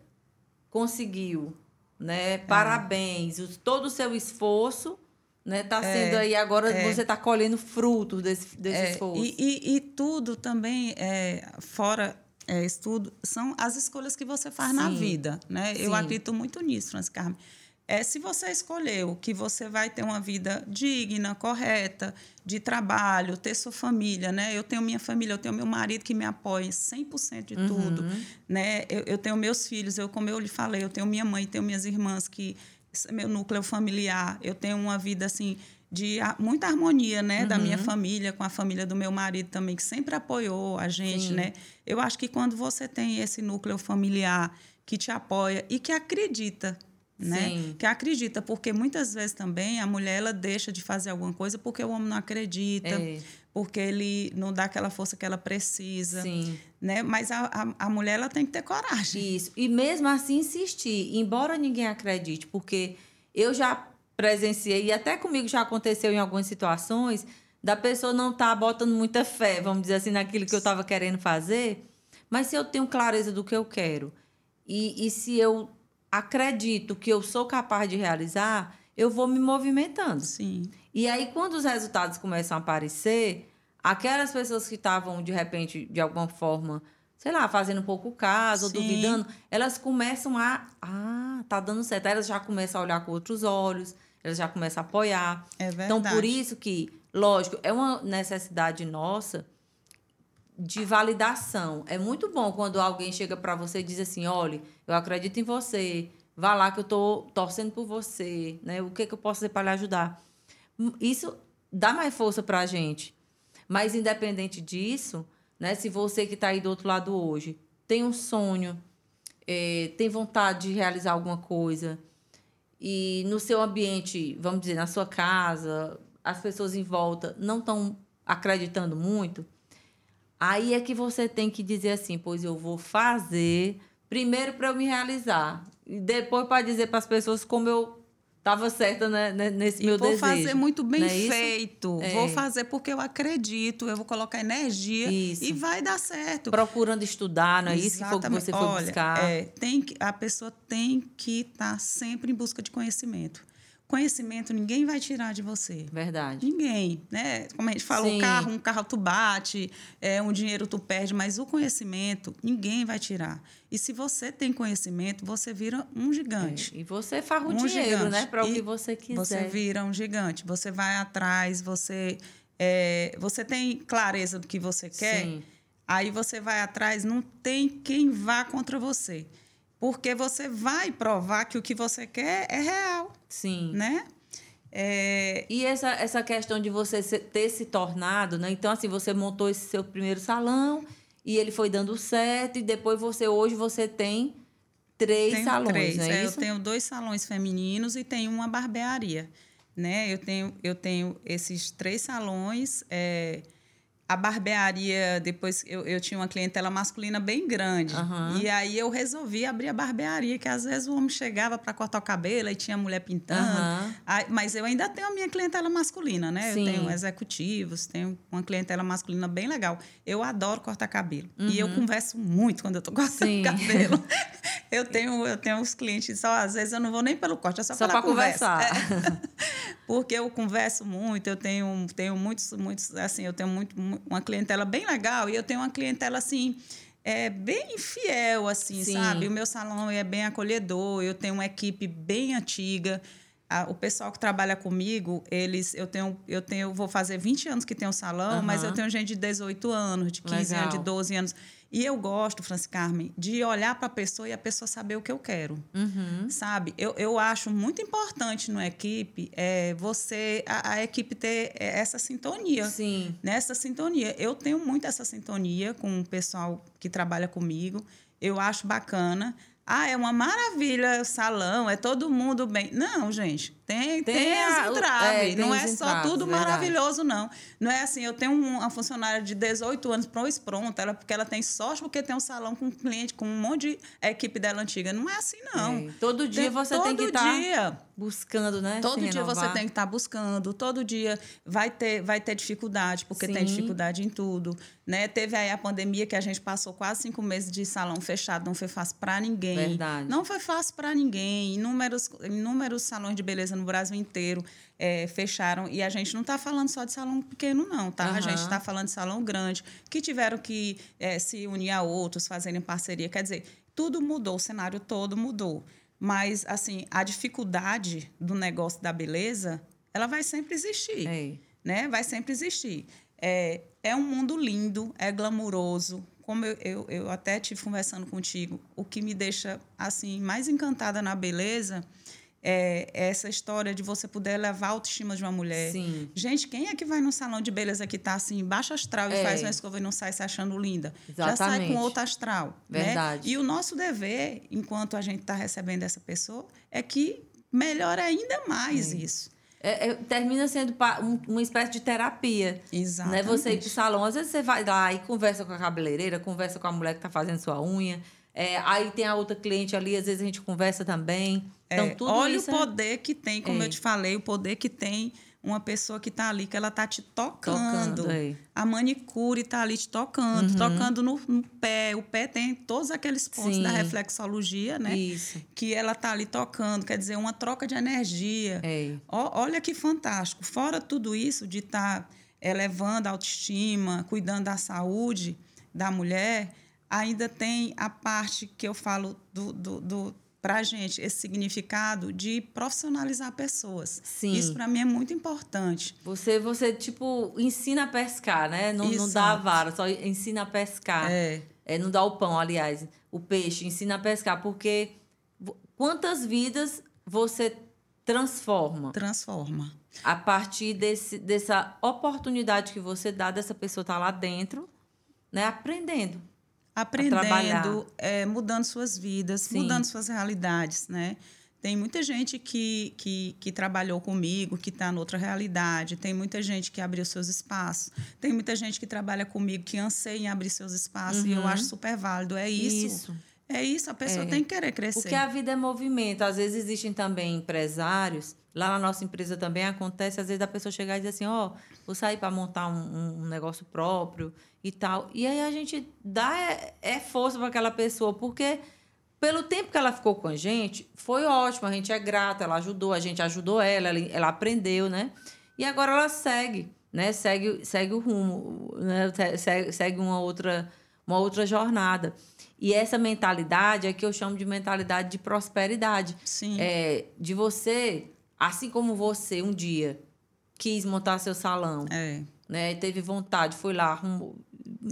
conseguiu, né? É. Parabéns, todo o seu esforço né? Tá é, sendo aí agora é, você está colhendo frutos desse, desse é, esforço. E, e, e, tudo também é, fora é, estudo, são as escolhas que você faz Sim. na vida. Né? Eu acredito muito nisso, Francis Carmen. É, se você escolheu que você vai ter uma vida digna, correta, de trabalho, ter sua família, né? Eu tenho minha família, eu tenho meu marido que me apoia 100% de uhum. tudo, né? Eu, eu, tenho meus filhos, eu como eu lhe falei, eu tenho minha mãe, tenho minhas irmãs que meu núcleo familiar, eu tenho uma vida assim de muita harmonia, né, uhum. da minha uhum. família com a família do meu marido também que sempre apoiou a gente, Sim. né? Eu acho que quando você tem esse núcleo familiar que te apoia e que acredita, né? Sim. Que acredita, porque muitas vezes também a mulher ela deixa de fazer alguma coisa porque o homem não acredita, é. porque ele não dá aquela força que ela precisa, Sim. né? Mas a, a, a mulher ela tem que ter coragem. Isso. E mesmo assim insistir, embora ninguém acredite, porque eu já presenciei, e até comigo já aconteceu em algumas situações, da pessoa não estar tá botando muita fé, vamos dizer assim, naquilo que eu estava querendo fazer. Mas se eu tenho clareza do que eu quero e, e se eu acredito que eu sou capaz de realizar, eu vou me movimentando. Sim. E aí, quando os resultados começam a aparecer, aquelas pessoas que estavam, de repente, de alguma forma, sei lá, fazendo pouco caso, Sim. ou duvidando, elas começam a. Ah, tá dando certo. Aí elas já começam a olhar com outros olhos, elas já começam a apoiar. É verdade. Então, por isso que, lógico, é uma necessidade nossa de validação. É muito bom quando alguém chega para você e diz assim: olha, eu acredito em você, vá lá que eu estou torcendo por você, né? O que, que eu posso fazer para lhe ajudar? Isso dá mais força para a gente. Mas, independente disso, né? Se você que está aí do outro lado hoje tem um sonho, é, tem vontade de realizar alguma coisa e no seu ambiente, vamos dizer, na sua casa, as pessoas em volta não estão acreditando muito, aí é que você tem que dizer assim, pois eu vou fazer primeiro para eu me realizar. E depois para dizer para as pessoas como eu Estava certa né, nesse e meu vou desejo. Vou fazer muito bem é feito. É. Vou fazer porque eu acredito, eu vou colocar energia isso. e vai dar certo. Procurando estudar, não é Exatamente. isso que, que você foi Olha, buscar? É, tem que, a pessoa tem que estar tá sempre em busca de conhecimento. Conhecimento ninguém vai tirar de você. Verdade. Ninguém, né? Como a gente fala, o carro, um carro tu bate, é, um dinheiro tu perde, mas o conhecimento ninguém vai tirar. E se você tem conhecimento, você vira um gigante. É, e você farra o um dinheiro, gigante. né? Para o que você quiser. Você vira um gigante. Você vai atrás, você, é, você tem clareza do que você quer. Sim. Aí você vai atrás, não tem quem vá contra você porque você vai provar que o que você quer é real. Sim. Né? É... E essa, essa questão de você ter se tornado, né? Então, assim, você montou esse seu primeiro salão e ele foi dando certo, e depois você, hoje, você tem três tenho salões, três. É, é Eu tenho dois salões femininos e tenho uma barbearia. Né? Eu, tenho, eu tenho esses três salões. É, a barbearia, depois eu, eu tinha uma clientela masculina bem grande. Aham. E aí eu resolvi abrir a barbearia, que às vezes o homem chegava para cortar o cabelo e tinha mulher pintando. Aham. Aí- mas eu ainda tenho a minha clientela masculina, né? Sim. Eu tenho executivos, tenho uma clientela masculina bem legal. Eu adoro cortar cabelo. E eu converso muito quando eu tô cortando Uhum. Sim. cabelo. eu tenho eu tenho uns clientes só, às vezes eu não vou nem pelo corte, é só, Só pela pra conversa. conversar. É. Porque eu converso muito, eu tenho, tenho muitos, muitos, assim, eu tenho muito, mu- uma clientela bem legal e eu tenho uma clientela, assim, é, bem fiel, assim, Sim. sabe? O meu salão é bem acolhedor, eu tenho uma equipe bem antiga. A- o pessoal que trabalha comigo, eles, eu tenho, eu tenho, vou fazer 20 anos que tenho salão, mas Aham. eu tenho gente de 18 anos, de 15 anos, de Legal. 12 anos. E eu gosto, Franci Carmen, de olhar para a pessoa e a pessoa saber o que eu quero Uhum. sabe? Eu, eu acho muito importante na equipe é, você, a, a equipe ter essa sintonia. Sim. Nessa sintonia. Eu tenho muito essa sintonia com o pessoal que trabalha comigo. Eu acho bacana. Ah, é uma maravilha o salão, é todo mundo bem. Não, gente, tem, Tem tem, as entraves. é, tem não é só entraves, tudo verdade. maravilhoso, não. Não é assim, eu tenho um- uma funcionária de 18 anos, pronto, pronta, ela, porque ela tem sorte porque tem um salão com um cliente, com um monte de equipe dela antiga. Não é assim, não. É. Todo dia você tem que todo estar dia. buscando, né? Todo se dia você tem que estar buscando, todo dia vai ter, vai ter dificuldade, porque tem Sim. dificuldade em tudo. Né? Teve aí a pandemia que a gente passou quase cinco meses de salão fechado, não foi fácil para ninguém. Verdade. Não foi fácil para ninguém. Inúmeros, inúmeros salões de beleza no Brasil inteiro eh, fecharam. E a gente não está falando só de salão pequeno, não, tá? Aham. A gente está falando de salão grande, que tiveram que eh, se unir a outros, fazerem parceria. Quer dizer, tudo mudou, o cenário todo mudou. Mas, assim, a dificuldade do negócio da beleza, ela vai sempre existir É. né? Vai sempre existir. É, é um mundo lindo, é glamuroso. Como eu, eu, eu até tive conversando contigo, o que me deixa assim mais encantada na beleza é essa história de você poder levar a autoestima de uma mulher. Sim. Gente, quem é que vai num salão de beleza que tá assim, baixo astral e É. faz uma escova e não sai se achando linda? Já sai Exatamente. com outro astral. Verdade. Né? E o nosso dever, enquanto a gente está recebendo essa pessoa, é que melhore ainda mais isso. É, é, termina sendo um- uma espécie de terapia. Exatamente. Né? Você ir pro salão, às vezes você vai lá e conversa com a cabeleireira, conversa com a mulher que está fazendo sua unha. É, aí tem a outra cliente ali, às vezes a gente conversa também. Então, É, tudo olha isso o é- poder que tem, como É. eu te falei, o poder que tem uma pessoa que está ali, que ela está te tocando. Tocando, é. A manicure está ali te tocando, tocando no, no pé. O pé tem todos aqueles pontos Sim. da reflexologia, né? Isso. Que ela está ali tocando, quer dizer, uma troca de energia. É. Ó, olha que fantástico. Fora tudo isso de estar elevando a autoestima, cuidando da saúde da mulher, ainda tem a parte que eu falo do, do, do para a gente, esse significado de profissionalizar pessoas. Sim. Isso para mim é muito importante. Você, você, tipo, ensina a pescar, né? Não, não dá a vara, só ensina a pescar. É. É, não dá o pão, aliás, o peixe, ensina a pescar, porque quantas vidas você transforma Transforma. a partir desse, dessa oportunidade que você dá dessa pessoa estar lá dentro, né, aprendendo. Aprendendo, é, mudando suas vidas, Sim. mudando suas realidades, né? Tem muita gente que, que, que trabalhou comigo, que está noutra realidade. Tem muita gente que abriu seus espaços. Tem muita gente que trabalha comigo que anseia em abrir seus espaços. E eu Uhum. acho super válido. É isso. Isso. É isso. A pessoa É. tem que querer crescer. Porque a vida é movimento. Às vezes existem também empresários. Lá na nossa empresa também acontece, às vezes, a pessoa chegar e dizer assim, ó, vou sair para montar um, um- um negócio próprio e tal. E aí a gente dá é, é força para aquela pessoa, porque pelo tempo que ela ficou com a gente, foi ótimo, a gente é grata, ela ajudou, a gente ajudou ela, ela, ela aprendeu, né? E agora ela segue, né? Segue, segue o rumo, né? Segue, segue uma outra uma outra jornada. E essa mentalidade é que eu chamo de mentalidade de prosperidade. Sim. É, de você, assim como você um dia quis montar seu salão, É. né? Teve vontade, foi lá, arrumou,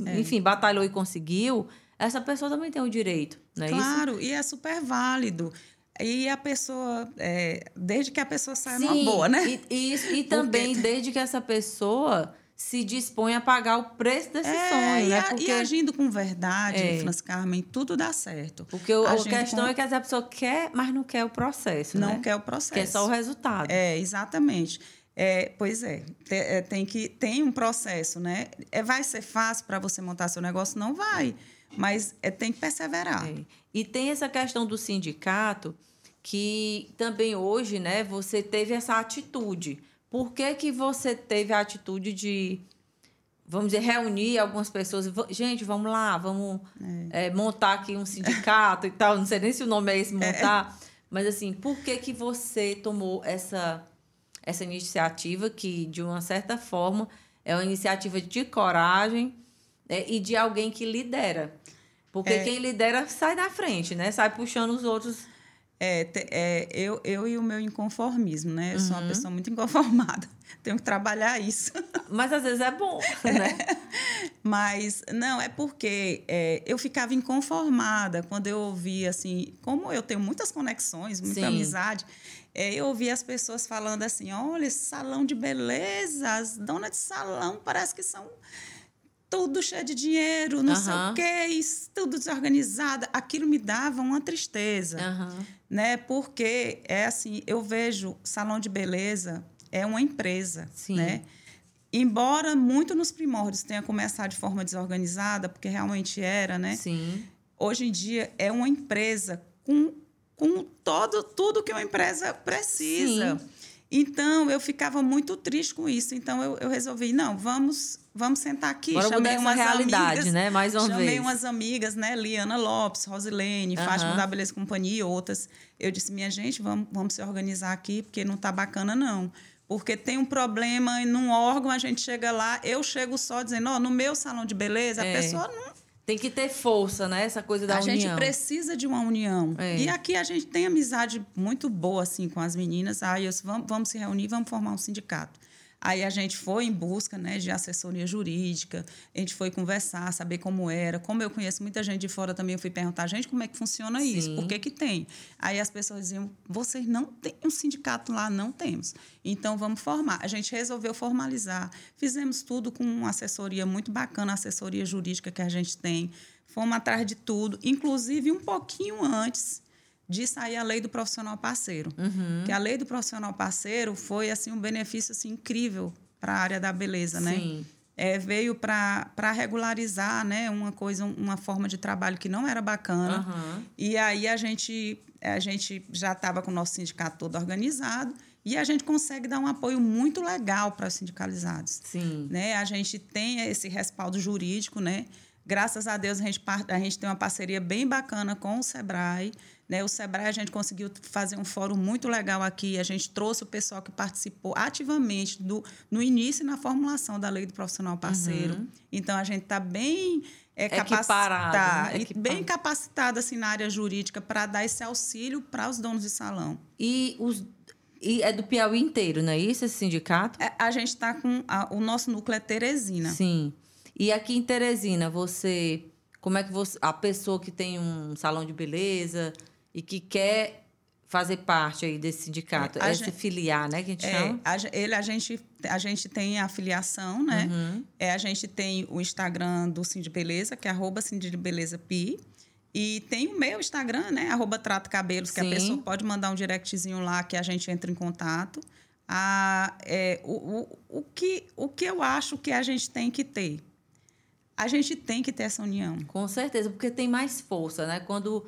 É. enfim, batalhou e conseguiu, essa pessoa também tem o direito, não é isso? Claro, e é super válido. E a pessoa, é, desde que a pessoa saia numa Sim, boa, né? E, e isso- e também desde que essa pessoa se dispõe a pagar o preço desse É, sonho, e, né? a- Porque, e agindo com verdade, É. Francis Carmen, tudo dá certo. porque o- a, questão com- é que essa pessoa quer, mas não quer o processo, Não né? quer o processo. Quer só o resultado. É, exatamente. É, pois é, tem, é, tem que tem um processo, né? É, vai ser fácil para você montar seu negócio? Não vai, mas é, tem que perseverar. É. E tem essa questão do sindicato que também hoje, né? Você teve essa atitude. Por que, que você teve a atitude de vamos dizer, reunir algumas pessoas. Gente, vamos lá, vamos é. É, montar aqui um sindicato e tal. Não sei nem se o nome é esse, montar. É. Mas, assim, por que, que você tomou essa, essa iniciativa que, de uma certa forma, é uma iniciativa de coragem é, e de alguém que lidera? Porque é. quem lidera sai da frente, né? Sai puxando os outros é, é, eu, eu e o meu inconformismo, né? Eu uhum. sou uma uhum. pessoa muito inconformada. Tenho que trabalhar isso. Mas às vezes é bom, né? Mas, não, é porque é, eu ficava inconformada quando eu ouvia, assim, como eu tenho muitas conexões, muita Sim. amizade, é, eu ouvia as pessoas falando assim: olha, esse salão de beleza, as donas de salão parece que são tudo cheio de dinheiro, não uhum. sei o quê, tudo desorganizado. Aquilo me dava uma tristeza, uhum. né? Porque é assim, eu vejo salão de beleza é uma empresa, Sim. né? Embora muito nos primórdios tenha começado de forma desorganizada, porque realmente era, né? Sim. Hoje em dia é uma empresa com, com todo tudo que uma empresa precisa. Sim. Então, eu ficava muito triste com isso. Então, eu, eu resolvi, não, vamos vamos sentar aqui. Bora chamei umas realidade, amigas, né? Mais uma chamei vez. umas amigas, né? Liana Lopes, Rosilene, uhum. Fátima da Beleza Companhia e outras. Eu disse, minha gente, vamos, vamos se organizar aqui, porque não tá bacana, não. Porque tem um problema num órgão, a gente chega lá, eu chego só dizendo, ó, oh, no meu salão de beleza, é. a pessoa não tem que ter força, né? Essa coisa da a união. A gente precisa de uma união. É. E aqui a gente tem amizade muito boa, assim, com as meninas. Aí, eu, vamos, vamos se reunir, vamos formar um sindicato. Aí a gente foi em busca né, de assessoria jurídica, a gente foi conversar, saber como era. Como eu conheço muita gente de fora também, eu fui perguntar, gente, como é que funciona Sim. isso? Por que, que tem? Aí as pessoas diziam, vocês não têm um sindicato lá? Não temos. Então vamos formar. A gente resolveu formalizar. Fizemos tudo com uma assessoria muito bacana, a assessoria jurídica que a gente tem. Fomos atrás de tudo, inclusive um pouquinho antes de sair a lei do profissional parceiro. Uhum. Que a lei do profissional parceiro foi assim um benefício assim, incrível para a área da beleza, né? Sim. É, veio para regularizar né, uma coisa, uma forma de trabalho que não era bacana. Uhum. E aí a gente, a gente já estava com o nosso sindicato todo organizado e a gente consegue dar um apoio muito legal para os sindicalizados. Sim. Né? A gente tem esse respaldo jurídico, né? Graças a Deus, a gente, a gente tem uma parceria bem bacana com o SEBRAE. Né? O SEBRAE, a gente conseguiu fazer um fórum muito legal aqui. A gente trouxe o pessoal que participou ativamente do, no início e na formulação da lei do profissional parceiro. Uhum. Então, a gente está bem é, capacitada, né? bem capacitada assim, na área jurídica para dar esse auxílio para os donos de salão. E os e é do Piauí inteiro, não é isso, esse sindicato? É, a gente está com. A, o nosso núcleo é Teresina. Sim. E aqui em Teresina, você. Como é que você. A pessoa que tem um salão de beleza e que quer fazer parte aí desse sindicato, é, é gente, se filiar, né? Que a gente é, chama? A, ele, a, gente, a gente tem a filiação, né? Uhum. É, a gente tem o Instagram do Cindy Beleza, que é arroba Beleza Pi. E tem o meu Instagram, né? Arroba Trato Cabelos, que Sim. a pessoa pode mandar um directzinho lá que a gente entra em contato. Ah, é, o, o, o, que, o que eu acho que a gente tem que ter? a gente tem que ter essa união. Com certeza, porque tem mais força, né? Quando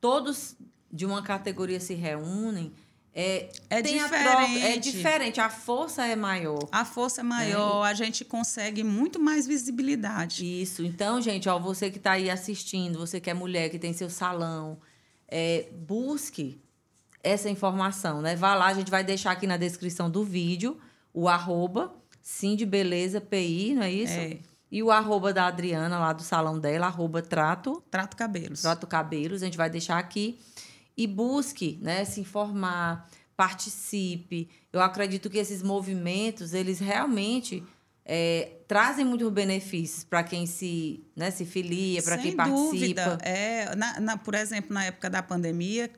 todos de uma categoria se reúnem, é, é diferente. é diferente, a força é maior. A força é maior, é. a gente consegue muito mais visibilidade. Isso. Então, gente, ó, você que está aí assistindo, você que é mulher, que tem seu salão, é, busque essa informação, né? Vá lá, a gente vai deixar aqui na descrição do vídeo o arroba Sim de Beleza PI, não é isso? É. E o arroba da Adriana, lá do salão dela, arroba trato... Trato Cabelos. Trato Cabelos, a gente vai deixar aqui. E busque né, se informar, participe. Eu acredito que esses movimentos, eles realmente... É, trazem muitos benefícios para quem se, né, se filia, para quem dúvida. participa. É, na, na, por exemplo, na época da pandemia,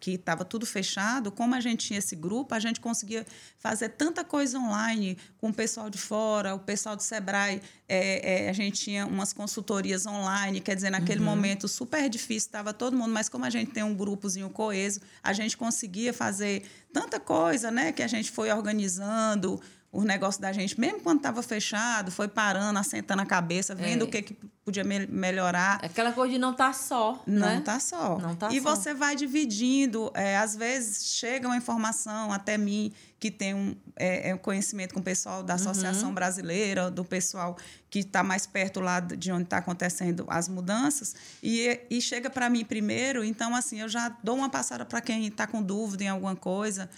que estava tudo fechado, como a gente tinha esse grupo, a gente conseguia fazer tanta coisa online com o pessoal de fora, o pessoal do Sebrae, é, é, a gente tinha umas consultorias online, quer dizer, naquele uhum. momento super difícil, estava todo mundo, mas como a gente tem um grupozinho coeso, a gente conseguia fazer tanta coisa, né, que a gente foi organizando, o negócio da gente, mesmo quando estava fechado, foi parando, assentando a cabeça, vendo é. o que, que podia me melhorar. Aquela coisa de não estar tá só. Não né? tá só. Não tá e só. você vai dividindo. É, às vezes chega uma informação até mim que tem um é, é conhecimento com o pessoal da Associação uhum. Brasileira, do pessoal que está mais perto lá de onde está acontecendo as mudanças, e, e chega para mim primeiro. Então, assim, eu já dou uma passada para quem está com dúvida em alguma coisa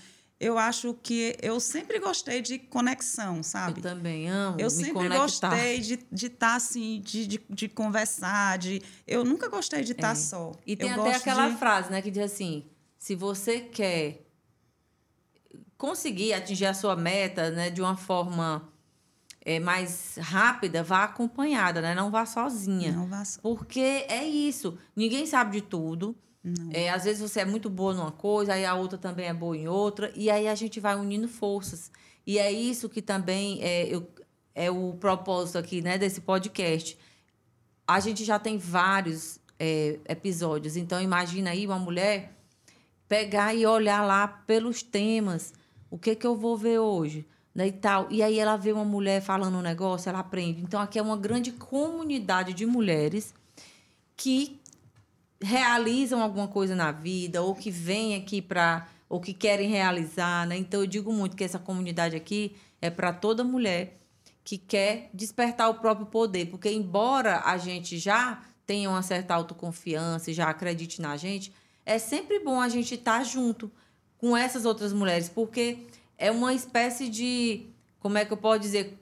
eu acho que eu sempre gostei de conexão, sabe? Eu também amo. Eu sempre conectar. gostei de estar de tá, assim, de, de, de, conversar, de. Eu nunca gostei de estar tá é. só. E tem eu até aquela de... frase, né, que diz assim: se você quer conseguir atingir a sua meta, né, de uma forma é, mais rápida, vá acompanhada, né? Não vá sozinha. Não vá so... Porque é isso. Ninguém sabe de tudo. É, às vezes você é muito boa numa coisa, aí a outra também é boa em outra, e aí a gente vai unindo forças. E é isso que também é, eu, é o propósito aqui né, desse podcast. A gente já tem vários é, episódios, então imagina aí uma mulher pegar e olhar lá pelos temas. O que, que eu vou ver hoje? Né, e tal. E aí ela vê uma mulher falando um negócio, ela aprende. Então aqui é uma grande comunidade de mulheres que realizam alguma coisa na vida ou que vêm aqui para ou que querem realizar, né? Então eu digo muito que essa comunidade aqui é para toda mulher que quer despertar o próprio poder, porque embora a gente já tenha uma certa autoconfiança e já acredite na gente, é sempre bom a gente estar tá junto com essas outras mulheres, porque é uma espécie de, como é que eu posso dizer,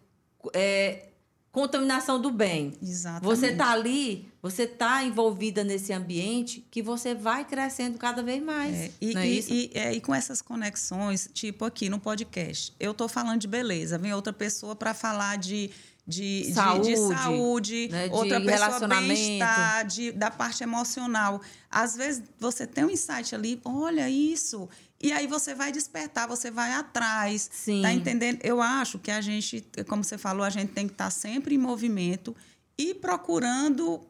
é, contaminação do bem. Exatamente. Você está ali, você está envolvida nesse ambiente que você vai crescendo cada vez mais. É, e, é e, e, é, e, com essas conexões, tipo aqui no podcast, eu estou falando de beleza, vem outra pessoa para falar de de saúde, de, de saúde né? de outra pessoa bem-estar, da parte emocional. Às vezes você tem um insight ali, olha isso, e aí você vai despertar, você vai atrás. Sim. Tá entendendo? Eu acho que a gente, como você falou, a gente tem que estar tá sempre em movimento e procurando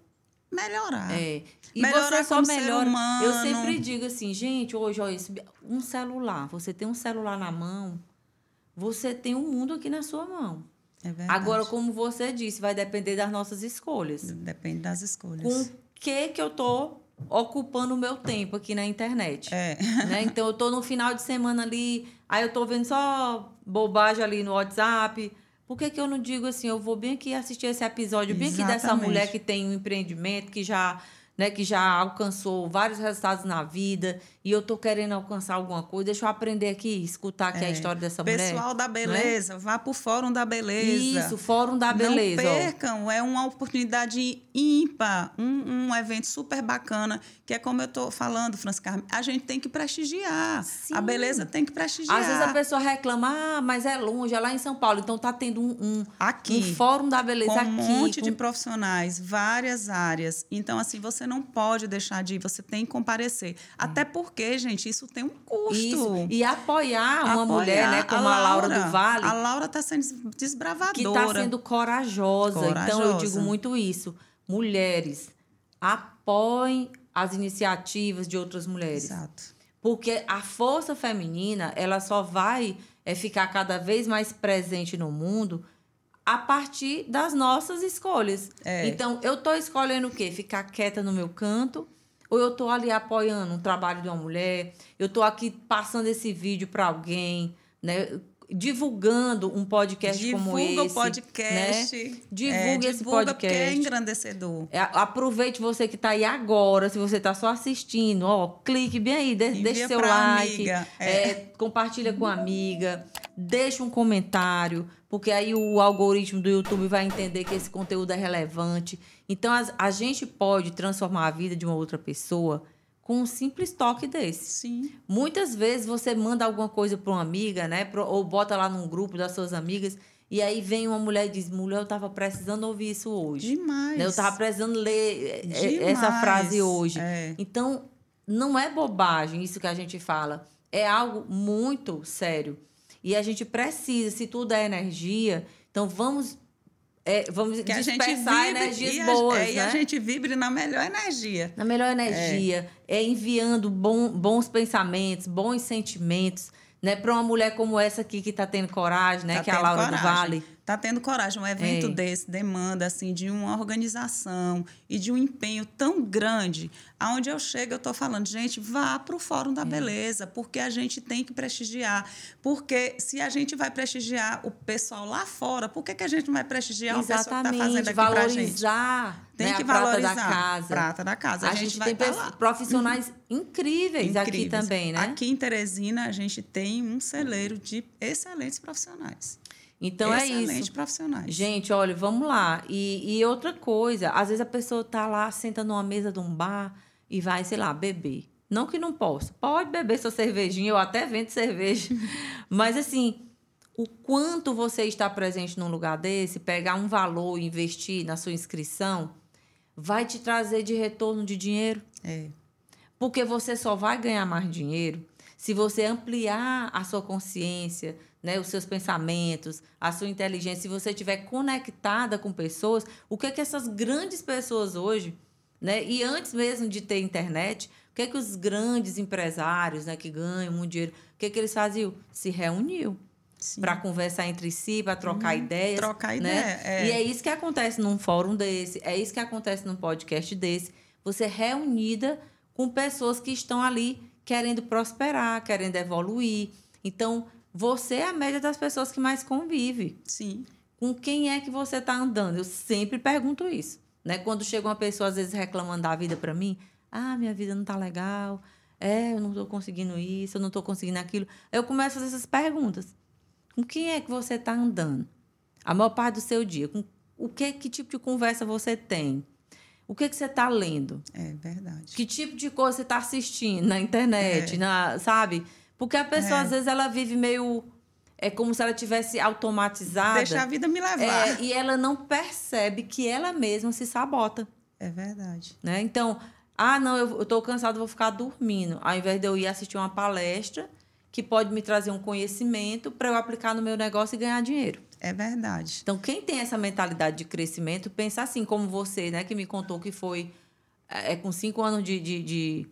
melhorar. É. E melhorar você só melhora. Humano. Eu sempre digo assim, gente, hoje, olha, um celular, você tem um celular na mão, você tem um mundo aqui na sua mão. É verdade. Agora, como você disse, vai depender das nossas escolhas. Depende das escolhas. Com o que que eu tô ocupando o meu tempo aqui na internet. É. Né? Então eu tô no final de semana ali, aí eu tô vendo só bobagem ali no WhatsApp. Por que, que eu não digo assim, eu vou bem aqui assistir esse episódio, bem aqui dessa mulher que tem um empreendimento, que já né, que já alcançou vários resultados na vida e eu tô querendo alcançar alguma coisa, deixa eu aprender aqui, escutar aqui é. a história dessa Pessoal mulher. Pessoal da beleza, vá para o Fórum da Beleza. Isso, Fórum da Beleza. Não percam, ó. é uma oportunidade ímpar, um, um evento super bacana, que é como eu tô falando, Francisca, a gente tem que prestigiar. Sim. A beleza tem que prestigiar. Às vezes a pessoa reclama, ah, mas é longe, é lá em São Paulo, então tá tendo um, um, aqui, um Fórum da Beleza com aqui. um monte com... de profissionais, várias áreas. Então, assim, você não pode deixar de ir, você tem que comparecer. Até porque, gente, isso tem um custo. Isso. E apoiar uma apoiar mulher, né, como a Laura, a Laura do Vale. A Laura está sendo desbravadora. Que está sendo corajosa. corajosa. Então, eu digo muito isso. Mulheres, apoiem as iniciativas de outras mulheres. Exato. Porque a força feminina, ela só vai é, ficar cada vez mais presente no mundo a partir das nossas escolhas. É. Então, eu estou escolhendo o quê? Ficar quieta no meu canto, ou eu estou ali apoiando um trabalho de uma mulher, eu estou aqui passando esse vídeo para alguém, né? Divulgando um podcast divulga como esse. Divulga o podcast. Né? Divulgue é, esse podcast. Porque é engrandecedor. É, aproveite você que está aí agora, se você está só assistindo, ó, clique bem aí, de, deixe seu like, amiga. É. compartilha com a amiga, deixa um comentário, porque aí o algoritmo do YouTube vai entender que esse conteúdo é relevante. Então, a, a gente pode transformar a vida de uma outra pessoa com um simples toque desse. Sim. Muitas vezes você manda alguma coisa para uma amiga, né? Ou bota lá num grupo das suas amigas. E aí vem uma mulher e diz: mulher, eu estava precisando ouvir isso hoje. Demais. Eu estava precisando ler Demais. essa frase hoje. É. Então, não é bobagem isso que a gente fala. É algo muito sério. E a gente precisa, se tudo é energia, então vamos é, vamos que dispersar energias boas. É, né? E a gente vibre na melhor energia. Na melhor energia. É, é enviando bom, bons pensamentos, bons sentimentos. Né, para uma mulher como essa aqui que está tendo coragem, né, tá que é a Laura coragem. do Vale está tendo coragem. Um evento é. desse demanda assim de uma organização e de um empenho tão grande. Aonde eu chego, eu estou falando, gente, vá para o Fórum da é. Beleza, porque a gente tem que prestigiar. Porque se a gente vai prestigiar o pessoal lá fora, por que, que a gente não vai prestigiar Exatamente. o pessoal que está fazendo aqui valorizar, gente? Tem né, que a valorizar. Prata da casa. Prata da casa. A, a gente, gente tem tá profissionais incríveis, incríveis aqui também, né? Aqui em Teresina, a gente tem um celeiro de excelentes profissionais. Então é isso. profissionais. Gente, olha, vamos lá. E, e outra coisa, às vezes a pessoa tá lá, senta numa mesa de um bar e vai, sei lá, beber. Não que não possa. Pode beber sua cervejinha, eu até vendo cerveja. Mas assim, o quanto você está presente num lugar desse, pegar um valor e investir na sua inscrição, vai te trazer de retorno de dinheiro. É. Porque você só vai ganhar mais dinheiro se você ampliar a sua consciência, né, os seus pensamentos, a sua inteligência, se você estiver conectada com pessoas, o que é que essas grandes pessoas hoje, né, e antes mesmo de ter internet, o que é que os grandes empresários, né, que ganham muito dinheiro, o que é que eles faziam? Se reuniam para conversar entre si, para trocar uhum, ideias. Trocar né? ideia. É. E é isso que acontece num fórum desse, é isso que acontece num podcast desse. Você é reunida com pessoas que estão ali querendo prosperar, querendo evoluir. Então, você é a média das pessoas que mais convive. Sim. Com quem é que você está andando? Eu sempre pergunto isso. Né? Quando chega uma pessoa, às vezes, reclamando da vida para mim, ah, minha vida não está legal, é, eu não estou conseguindo isso, eu não estou conseguindo aquilo. Eu começo a fazer essas perguntas. Com quem é que você está andando? A maior parte do seu dia. Com o que, que tipo de conversa você tem? O que, que você está lendo? É verdade. Que tipo de coisa você está assistindo na internet, é. na, sabe? Porque a pessoa, é. às vezes, ela vive meio. É como se ela tivesse automatizada. Deixa a vida me levar. É, e ela não percebe que ela mesma se sabota. É verdade. Né? Então, ah, não, eu estou cansado, vou ficar dormindo. Ao invés de eu ir assistir uma palestra que pode me trazer um conhecimento para eu aplicar no meu negócio e ganhar dinheiro. É verdade. Então, quem tem essa mentalidade de crescimento, pensa assim, como você, né, que me contou que foi é, com cinco anos de, de, de,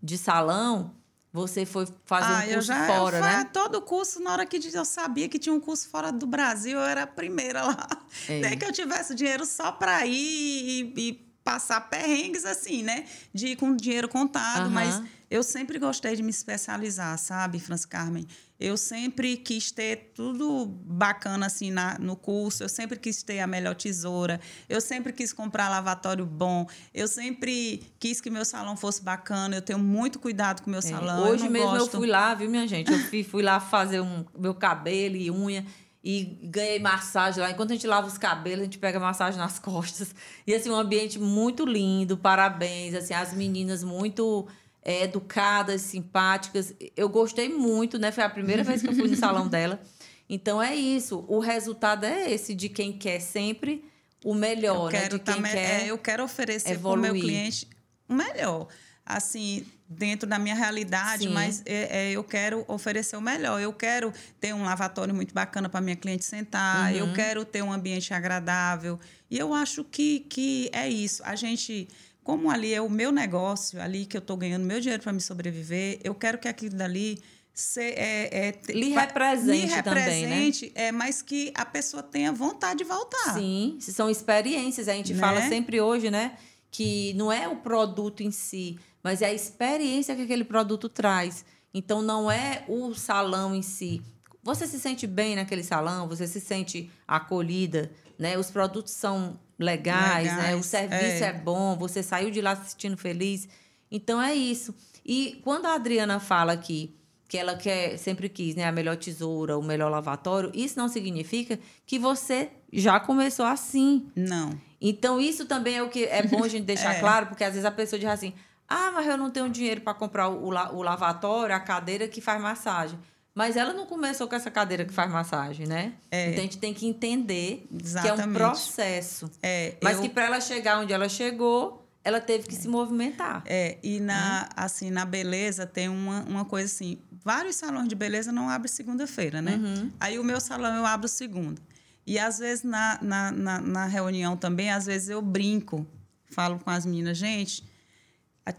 de salão você foi fazer ah, um curso já, fora, eu né? Todo curso, na hora que eu sabia que tinha um curso fora do Brasil, eu era a primeira lá. É. Nem que eu tivesse dinheiro só para ir e, e, passar perrengues assim, né? De ir com dinheiro contado, mas eu sempre gostei de me especializar, sabe, Franz Carmen? Eu sempre quis ter tudo bacana assim na, no curso, eu sempre quis ter a melhor tesoura, eu sempre quis comprar lavatório bom, eu sempre quis que meu salão fosse bacana, eu tenho muito cuidado com meu é, salão. Hoje eu mesmo gosto... eu fui lá, viu, minha gente? Eu fui, fui lá fazer um, meu cabelo e unha e ganhei massagem lá. Enquanto a gente lava os cabelos, a gente pega massagem nas costas. E assim, um ambiente muito lindo, parabéns, assim, as meninas muito é, educadas, simpáticas. Eu gostei muito, né? Foi a primeira vez que eu fui no salão dela. Então é isso. O resultado é esse de quem quer sempre o melhor, eu né? De quem quer é, eu quero oferecer para o meu cliente o melhor. Assim, dentro da minha realidade, Sim. mas é, é, eu quero oferecer o melhor. Eu quero ter um lavatório muito bacana para minha cliente sentar, uhum. eu quero ter um ambiente agradável. E eu acho que, que é isso. A gente como ali é o meu negócio, ali que eu estou ganhando meu dinheiro para me sobreviver, eu quero que aquilo dali se, é, é, lhe represente, me represente também, né? é, mas que a pessoa tenha vontade de voltar. Sim, são experiências. A gente né? fala sempre hoje, né? Que não é o produto em si, mas é a experiência que aquele produto traz. Então, não é o salão em si. Você se sente bem naquele salão, você se sente acolhida, né? Os produtos são legais, legais né? O serviço é. é bom, você saiu de lá se sentindo feliz. Então é isso. E quando a Adriana fala aqui que ela quer, sempre quis, né, a melhor tesoura, o melhor lavatório, isso não significa que você já começou assim. Não. Então isso também é o que é bom a gente deixar é. claro, porque às vezes a pessoa diz assim: "Ah, mas eu não tenho dinheiro para comprar o, o lavatório, a cadeira que faz massagem". Mas ela não começou com essa cadeira que faz massagem, né? É. Então a gente tem que entender Exatamente. que é um processo. É, mas eu... que para ela chegar onde ela chegou, ela teve que é. se movimentar. É, e na, né? assim, na beleza tem uma, uma coisa assim, vários salões de beleza não abrem segunda-feira, né? Uhum. Aí o meu salão eu abro segunda. E às vezes na, na, na, na, reunião também, às vezes eu brinco, falo com as meninas, gente,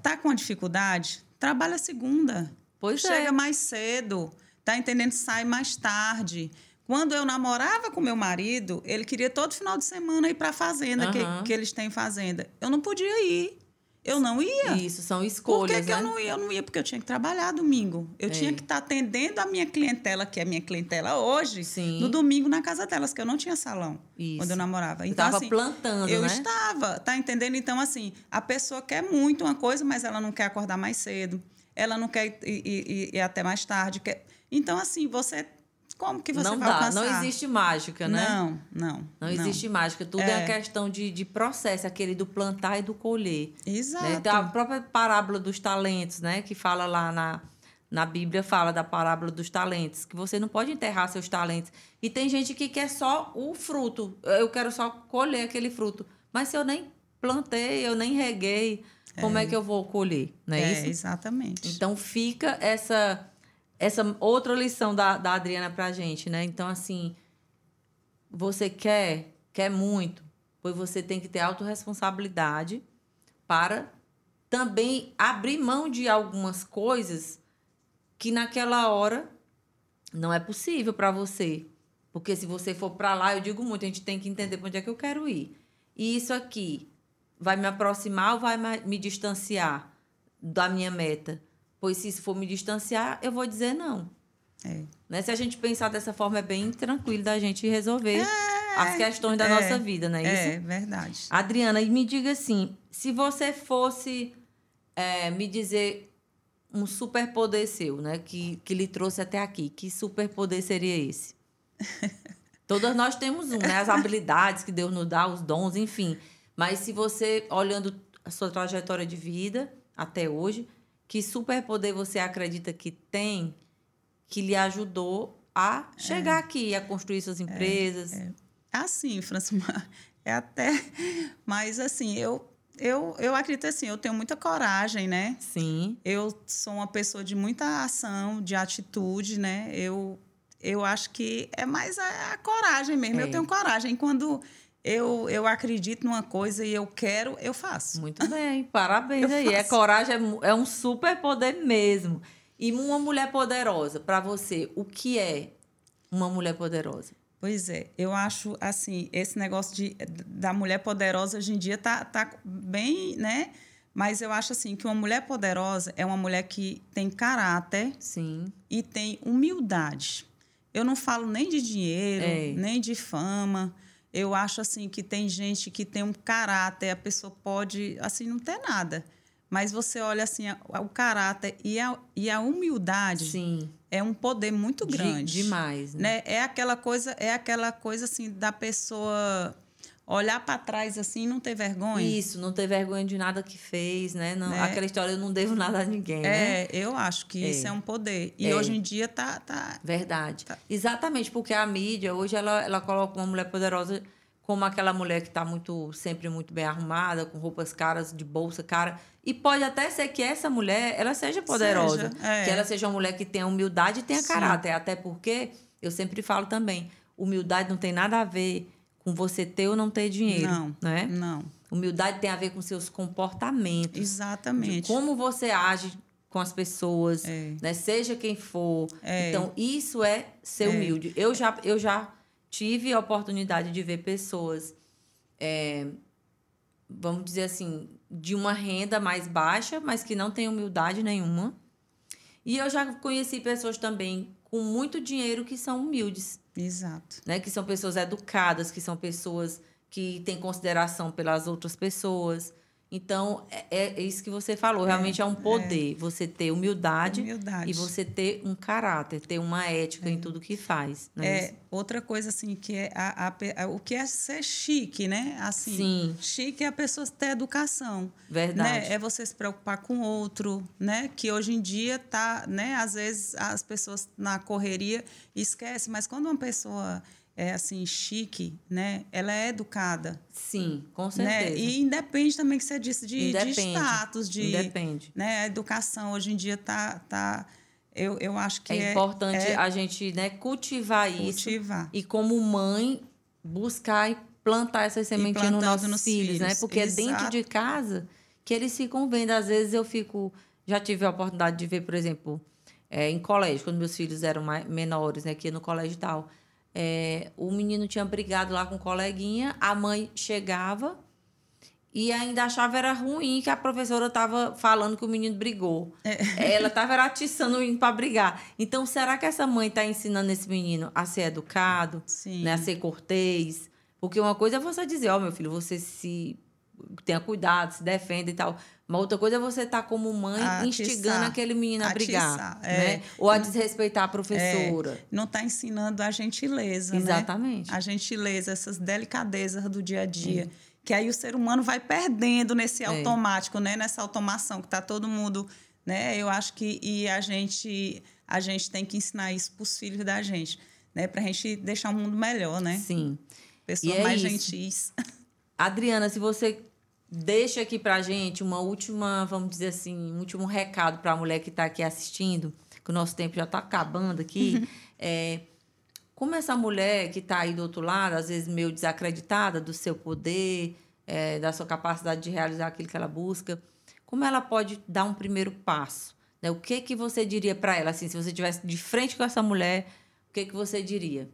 tá com dificuldade? Trabalha segunda. Pois Chega é. mais cedo, tá entendendo? Sai mais tarde. Quando eu namorava com meu marido, ele queria todo final de semana ir para a fazenda, uhum. que, que eles têm fazenda. Eu não podia ir. Eu não ia. Isso, são escolhas. Por que, que né? eu não ia? Eu não ia porque eu tinha que trabalhar domingo. Eu é. tinha que estar tá atendendo a minha clientela, que é a minha clientela hoje, Sim. no domingo na casa delas, que eu não tinha salão Isso. quando eu namorava. Então, estava assim, plantando, eu né? estava, tá entendendo? Então, assim, a pessoa quer muito uma coisa, mas ela não quer acordar mais cedo. Ela não quer ir, ir, ir, ir até mais tarde. Quer... Então, assim, você como que você não vai dá, alcançar? Não existe mágica, né? Não, não. Não, não. existe mágica. Tudo é, é questão de, de processo, aquele do plantar e do colher. Exato. Né? Então, a própria parábola dos talentos, né? Que fala lá na, na Bíblia, fala da parábola dos talentos. Que você não pode enterrar seus talentos. E tem gente que quer só o fruto. Eu quero só colher aquele fruto. Mas se eu nem plantei, eu nem reguei, como é, é que eu vou colher? Não é, é isso? exatamente. Então, fica essa essa outra lição da, da Adriana pra gente, né? Então, assim, você quer, quer muito, pois você tem que ter autorresponsabilidade para também abrir mão de algumas coisas que naquela hora não é possível para você. Porque se você for para lá, eu digo muito, a gente tem que entender para onde é que eu quero ir. E isso aqui vai me aproximar ou vai me distanciar da minha meta? Pois se isso for me distanciar, eu vou dizer não. É. Né? Se a gente pensar dessa forma, é bem tranquilo da gente resolver é, as questões da é, nossa vida, não é, é isso? É, verdade. Adriana, e me diga assim, se você fosse é, me dizer um superpoder seu, né? Que, que lhe trouxe até aqui, que superpoder seria esse? Todas nós temos um, né? As habilidades que Deus nos dá, os dons, enfim. Mas se você, olhando a sua trajetória de vida até hoje, que superpoder você acredita que tem que lhe ajudou a chegar é. aqui, a construir suas empresas? É, é. Assim, Francimar, é até... Mas, assim, eu, eu, eu acredito assim, eu tenho muita coragem, né? Sim. Eu sou uma pessoa de muita ação, de atitude, né? Eu, eu acho que é mais a, a coragem mesmo. É. Eu tenho coragem. Quando eu, eu acredito numa coisa e eu quero, eu faço. Muito bem, parabéns aí. É coragem, é, é um super poder mesmo. E uma mulher poderosa, para você, o que é uma mulher poderosa? Pois é, eu acho assim, esse negócio de, da mulher poderosa hoje em dia tá, tá bem, né? Mas eu acho assim que uma mulher poderosa é uma mulher que tem caráter Sim. e tem humildade. Eu não falo nem de dinheiro, é. nem de fama eu acho assim que tem gente que tem um caráter, a pessoa pode, assim, não ter nada. Mas você olha assim, o caráter e a, e a humildade Sim. é um poder muito grande. De, demais, né? né? É aquela coisa, é aquela coisa assim da pessoa olhar para trás assim e não ter vergonha. Isso, não ter vergonha de nada que fez, né? Não, né? Aquela história eu não devo nada a ninguém, é, né? eu acho que é. isso é um poder. E é. hoje em dia tá, tá verdade. Tá. Exatamente, porque a mídia hoje ela ela coloca uma mulher poderosa como aquela mulher que está muito sempre muito bem arrumada, com roupas caras, de bolsa cara. E pode até ser que essa mulher ela seja poderosa, seja, é. que ela seja uma mulher que tenha humildade e tenha Sim. caráter. Até porque eu sempre falo também, humildade não tem nada a ver com você ter ou não ter dinheiro. Não, né? não. Humildade tem a ver com seus comportamentos. Exatamente. como você age com as pessoas, é. né? Seja quem for. É. Então, isso é ser é. humilde. Eu já, eu já tive a oportunidade de ver pessoas, é, vamos dizer assim, de uma renda mais baixa, mas que não tem humildade nenhuma. E eu já conheci pessoas também com muito dinheiro que são humildes. Exato. Né? Que são pessoas educadas, que são pessoas que têm consideração pelas outras pessoas. Então, é, é isso que você falou. Realmente é, é um poder. É. Você ter humildade, humildade, e você ter um caráter, ter uma ética em é. tudo que faz. Né? É, outra coisa, assim, que é a, a, a, o que é ser chique, né? Assim, Sim. Chique é a pessoa ter educação. Verdade. Né? É você se preocupar com o outro, né? Que hoje em dia tá, né? Às vezes as pessoas na correria esquecem, mas quando uma pessoa é assim chique, né? Ela é educada. Sim, com Né? certeza. E independe também que você disse de, de status, de Independe. né? A educação hoje em dia tá, tá eu, eu acho que É, é, importante é a gente né, cultivar isso. cultivar. E como mãe, buscar e plantar essas sementinhas nos nossos nos filhos, né? filhos, Porque é dentro exato. de casa que eles ficam vendo. Às vezes eu fico. Já tive a oportunidade de ver, por exemplo, é, em colégio, quando meus filhos eram mais, menores, né? Que ia no colégio e tal. É, o menino tinha brigado lá com o coleguinha, a mãe chegava e ainda achava era ruim que a professora estava falando que o menino brigou. Ela estava atiçando o menino para brigar. Então, será que essa mãe está ensinando esse menino a ser educado, Sim. né, a ser cortês? Porque uma coisa é você dizer, ó, meu filho, você se tenha cuidado, se defenda e tal. Uma outra coisa é você estar como mãe instigando aquele menino a brigar, Atiçar, né? é. Ou a desrespeitar a professora. Não está ensinando a gentileza, né? Exatamente. A gentileza, essas delicadezas do dia a dia. Que aí o ser humano vai perdendo nesse É. automático, né? Nessa automação que está todo mundo, né? Eu acho que e a gente a gente tem que ensinar isso para os filhos da gente, né? Para a gente deixar o mundo melhor, né? Sim. Pessoas é mais isso. gentis. Adriana, se você deixa aqui pra gente uma última, vamos dizer assim, um último recado para a mulher que está aqui assistindo, que o nosso tempo já está acabando aqui, é, como essa mulher que está aí do outro lado, às vezes meio desacreditada do seu poder, é, da sua capacidade de realizar aquilo que ela busca, como ela pode dar um primeiro passo? né? O que que você diria para ela, assim, se você estivesse de frente com essa mulher, o que que você diria?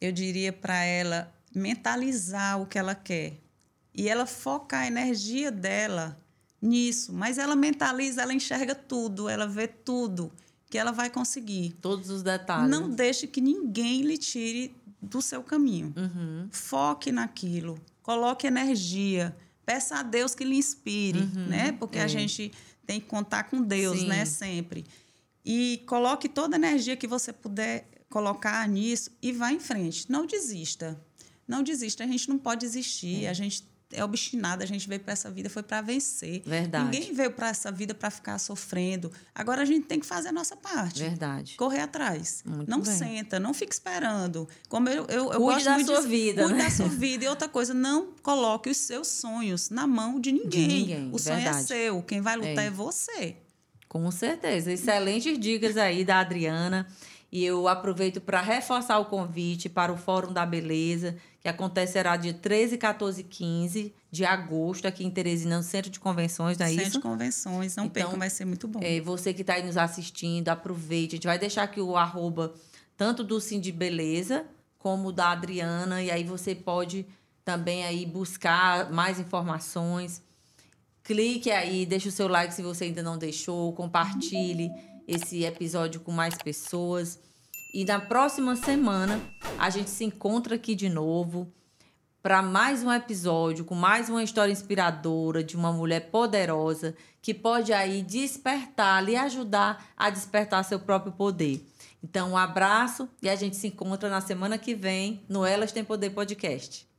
eu diria para ela mentalizar o que ela quer e ela focar a energia dela nisso. Mas ela mentaliza, ela enxerga tudo, ela vê tudo que ela vai conseguir. Todos os detalhes. Não deixe que ninguém lhe tire do seu caminho. Uhum. Foque naquilo, coloque energia, peça a Deus que lhe inspire, né? Porque é. a gente tem que contar com Deus, Sim. né? Sempre. E coloque toda a energia que você puder colocar nisso e vá em frente. Não desista. Não desista. A gente não pode desistir. A gente é obstinado. A gente veio para essa vida foi para vencer. Verdade. Ninguém veio para essa vida para ficar sofrendo. Agora a gente tem que fazer a nossa parte Verdade. correr atrás. Muito não bem. senta, não fique esperando. Como eu, eu, eu Cuide da sua de- vida, Cuide né? da sua vida. E outra coisa, não coloque os seus sonhos na mão de ninguém. ninguém, o sonho verdade. é seu. Quem vai lutar É. é, você. Com certeza. Excelentes dicas aí da Adriana. E eu aproveito para reforçar o convite para o Fórum da Beleza, que acontecerá dia 13, 14 e 15 de agosto, aqui em Teresina, no Centro de Convenções, não é Centro isso? de convenções, não Então, percam, vai ser muito bom. É, você que está aí nos assistindo, aproveite. A gente vai deixar aqui o arroba tanto do Sim de Beleza como da Adriana. E aí você pode também aí buscar mais informações. Clique aí, deixa o seu like se você ainda não deixou, compartilhe esse episódio com mais pessoas. E na próxima semana a gente se encontra aqui de novo para mais um episódio com mais uma história inspiradora de uma mulher poderosa que pode aí despertar, lhe ajudar a despertar seu próprio poder. Então, um abraço e a gente se encontra na semana que vem no Elas Tem Poder Podcast.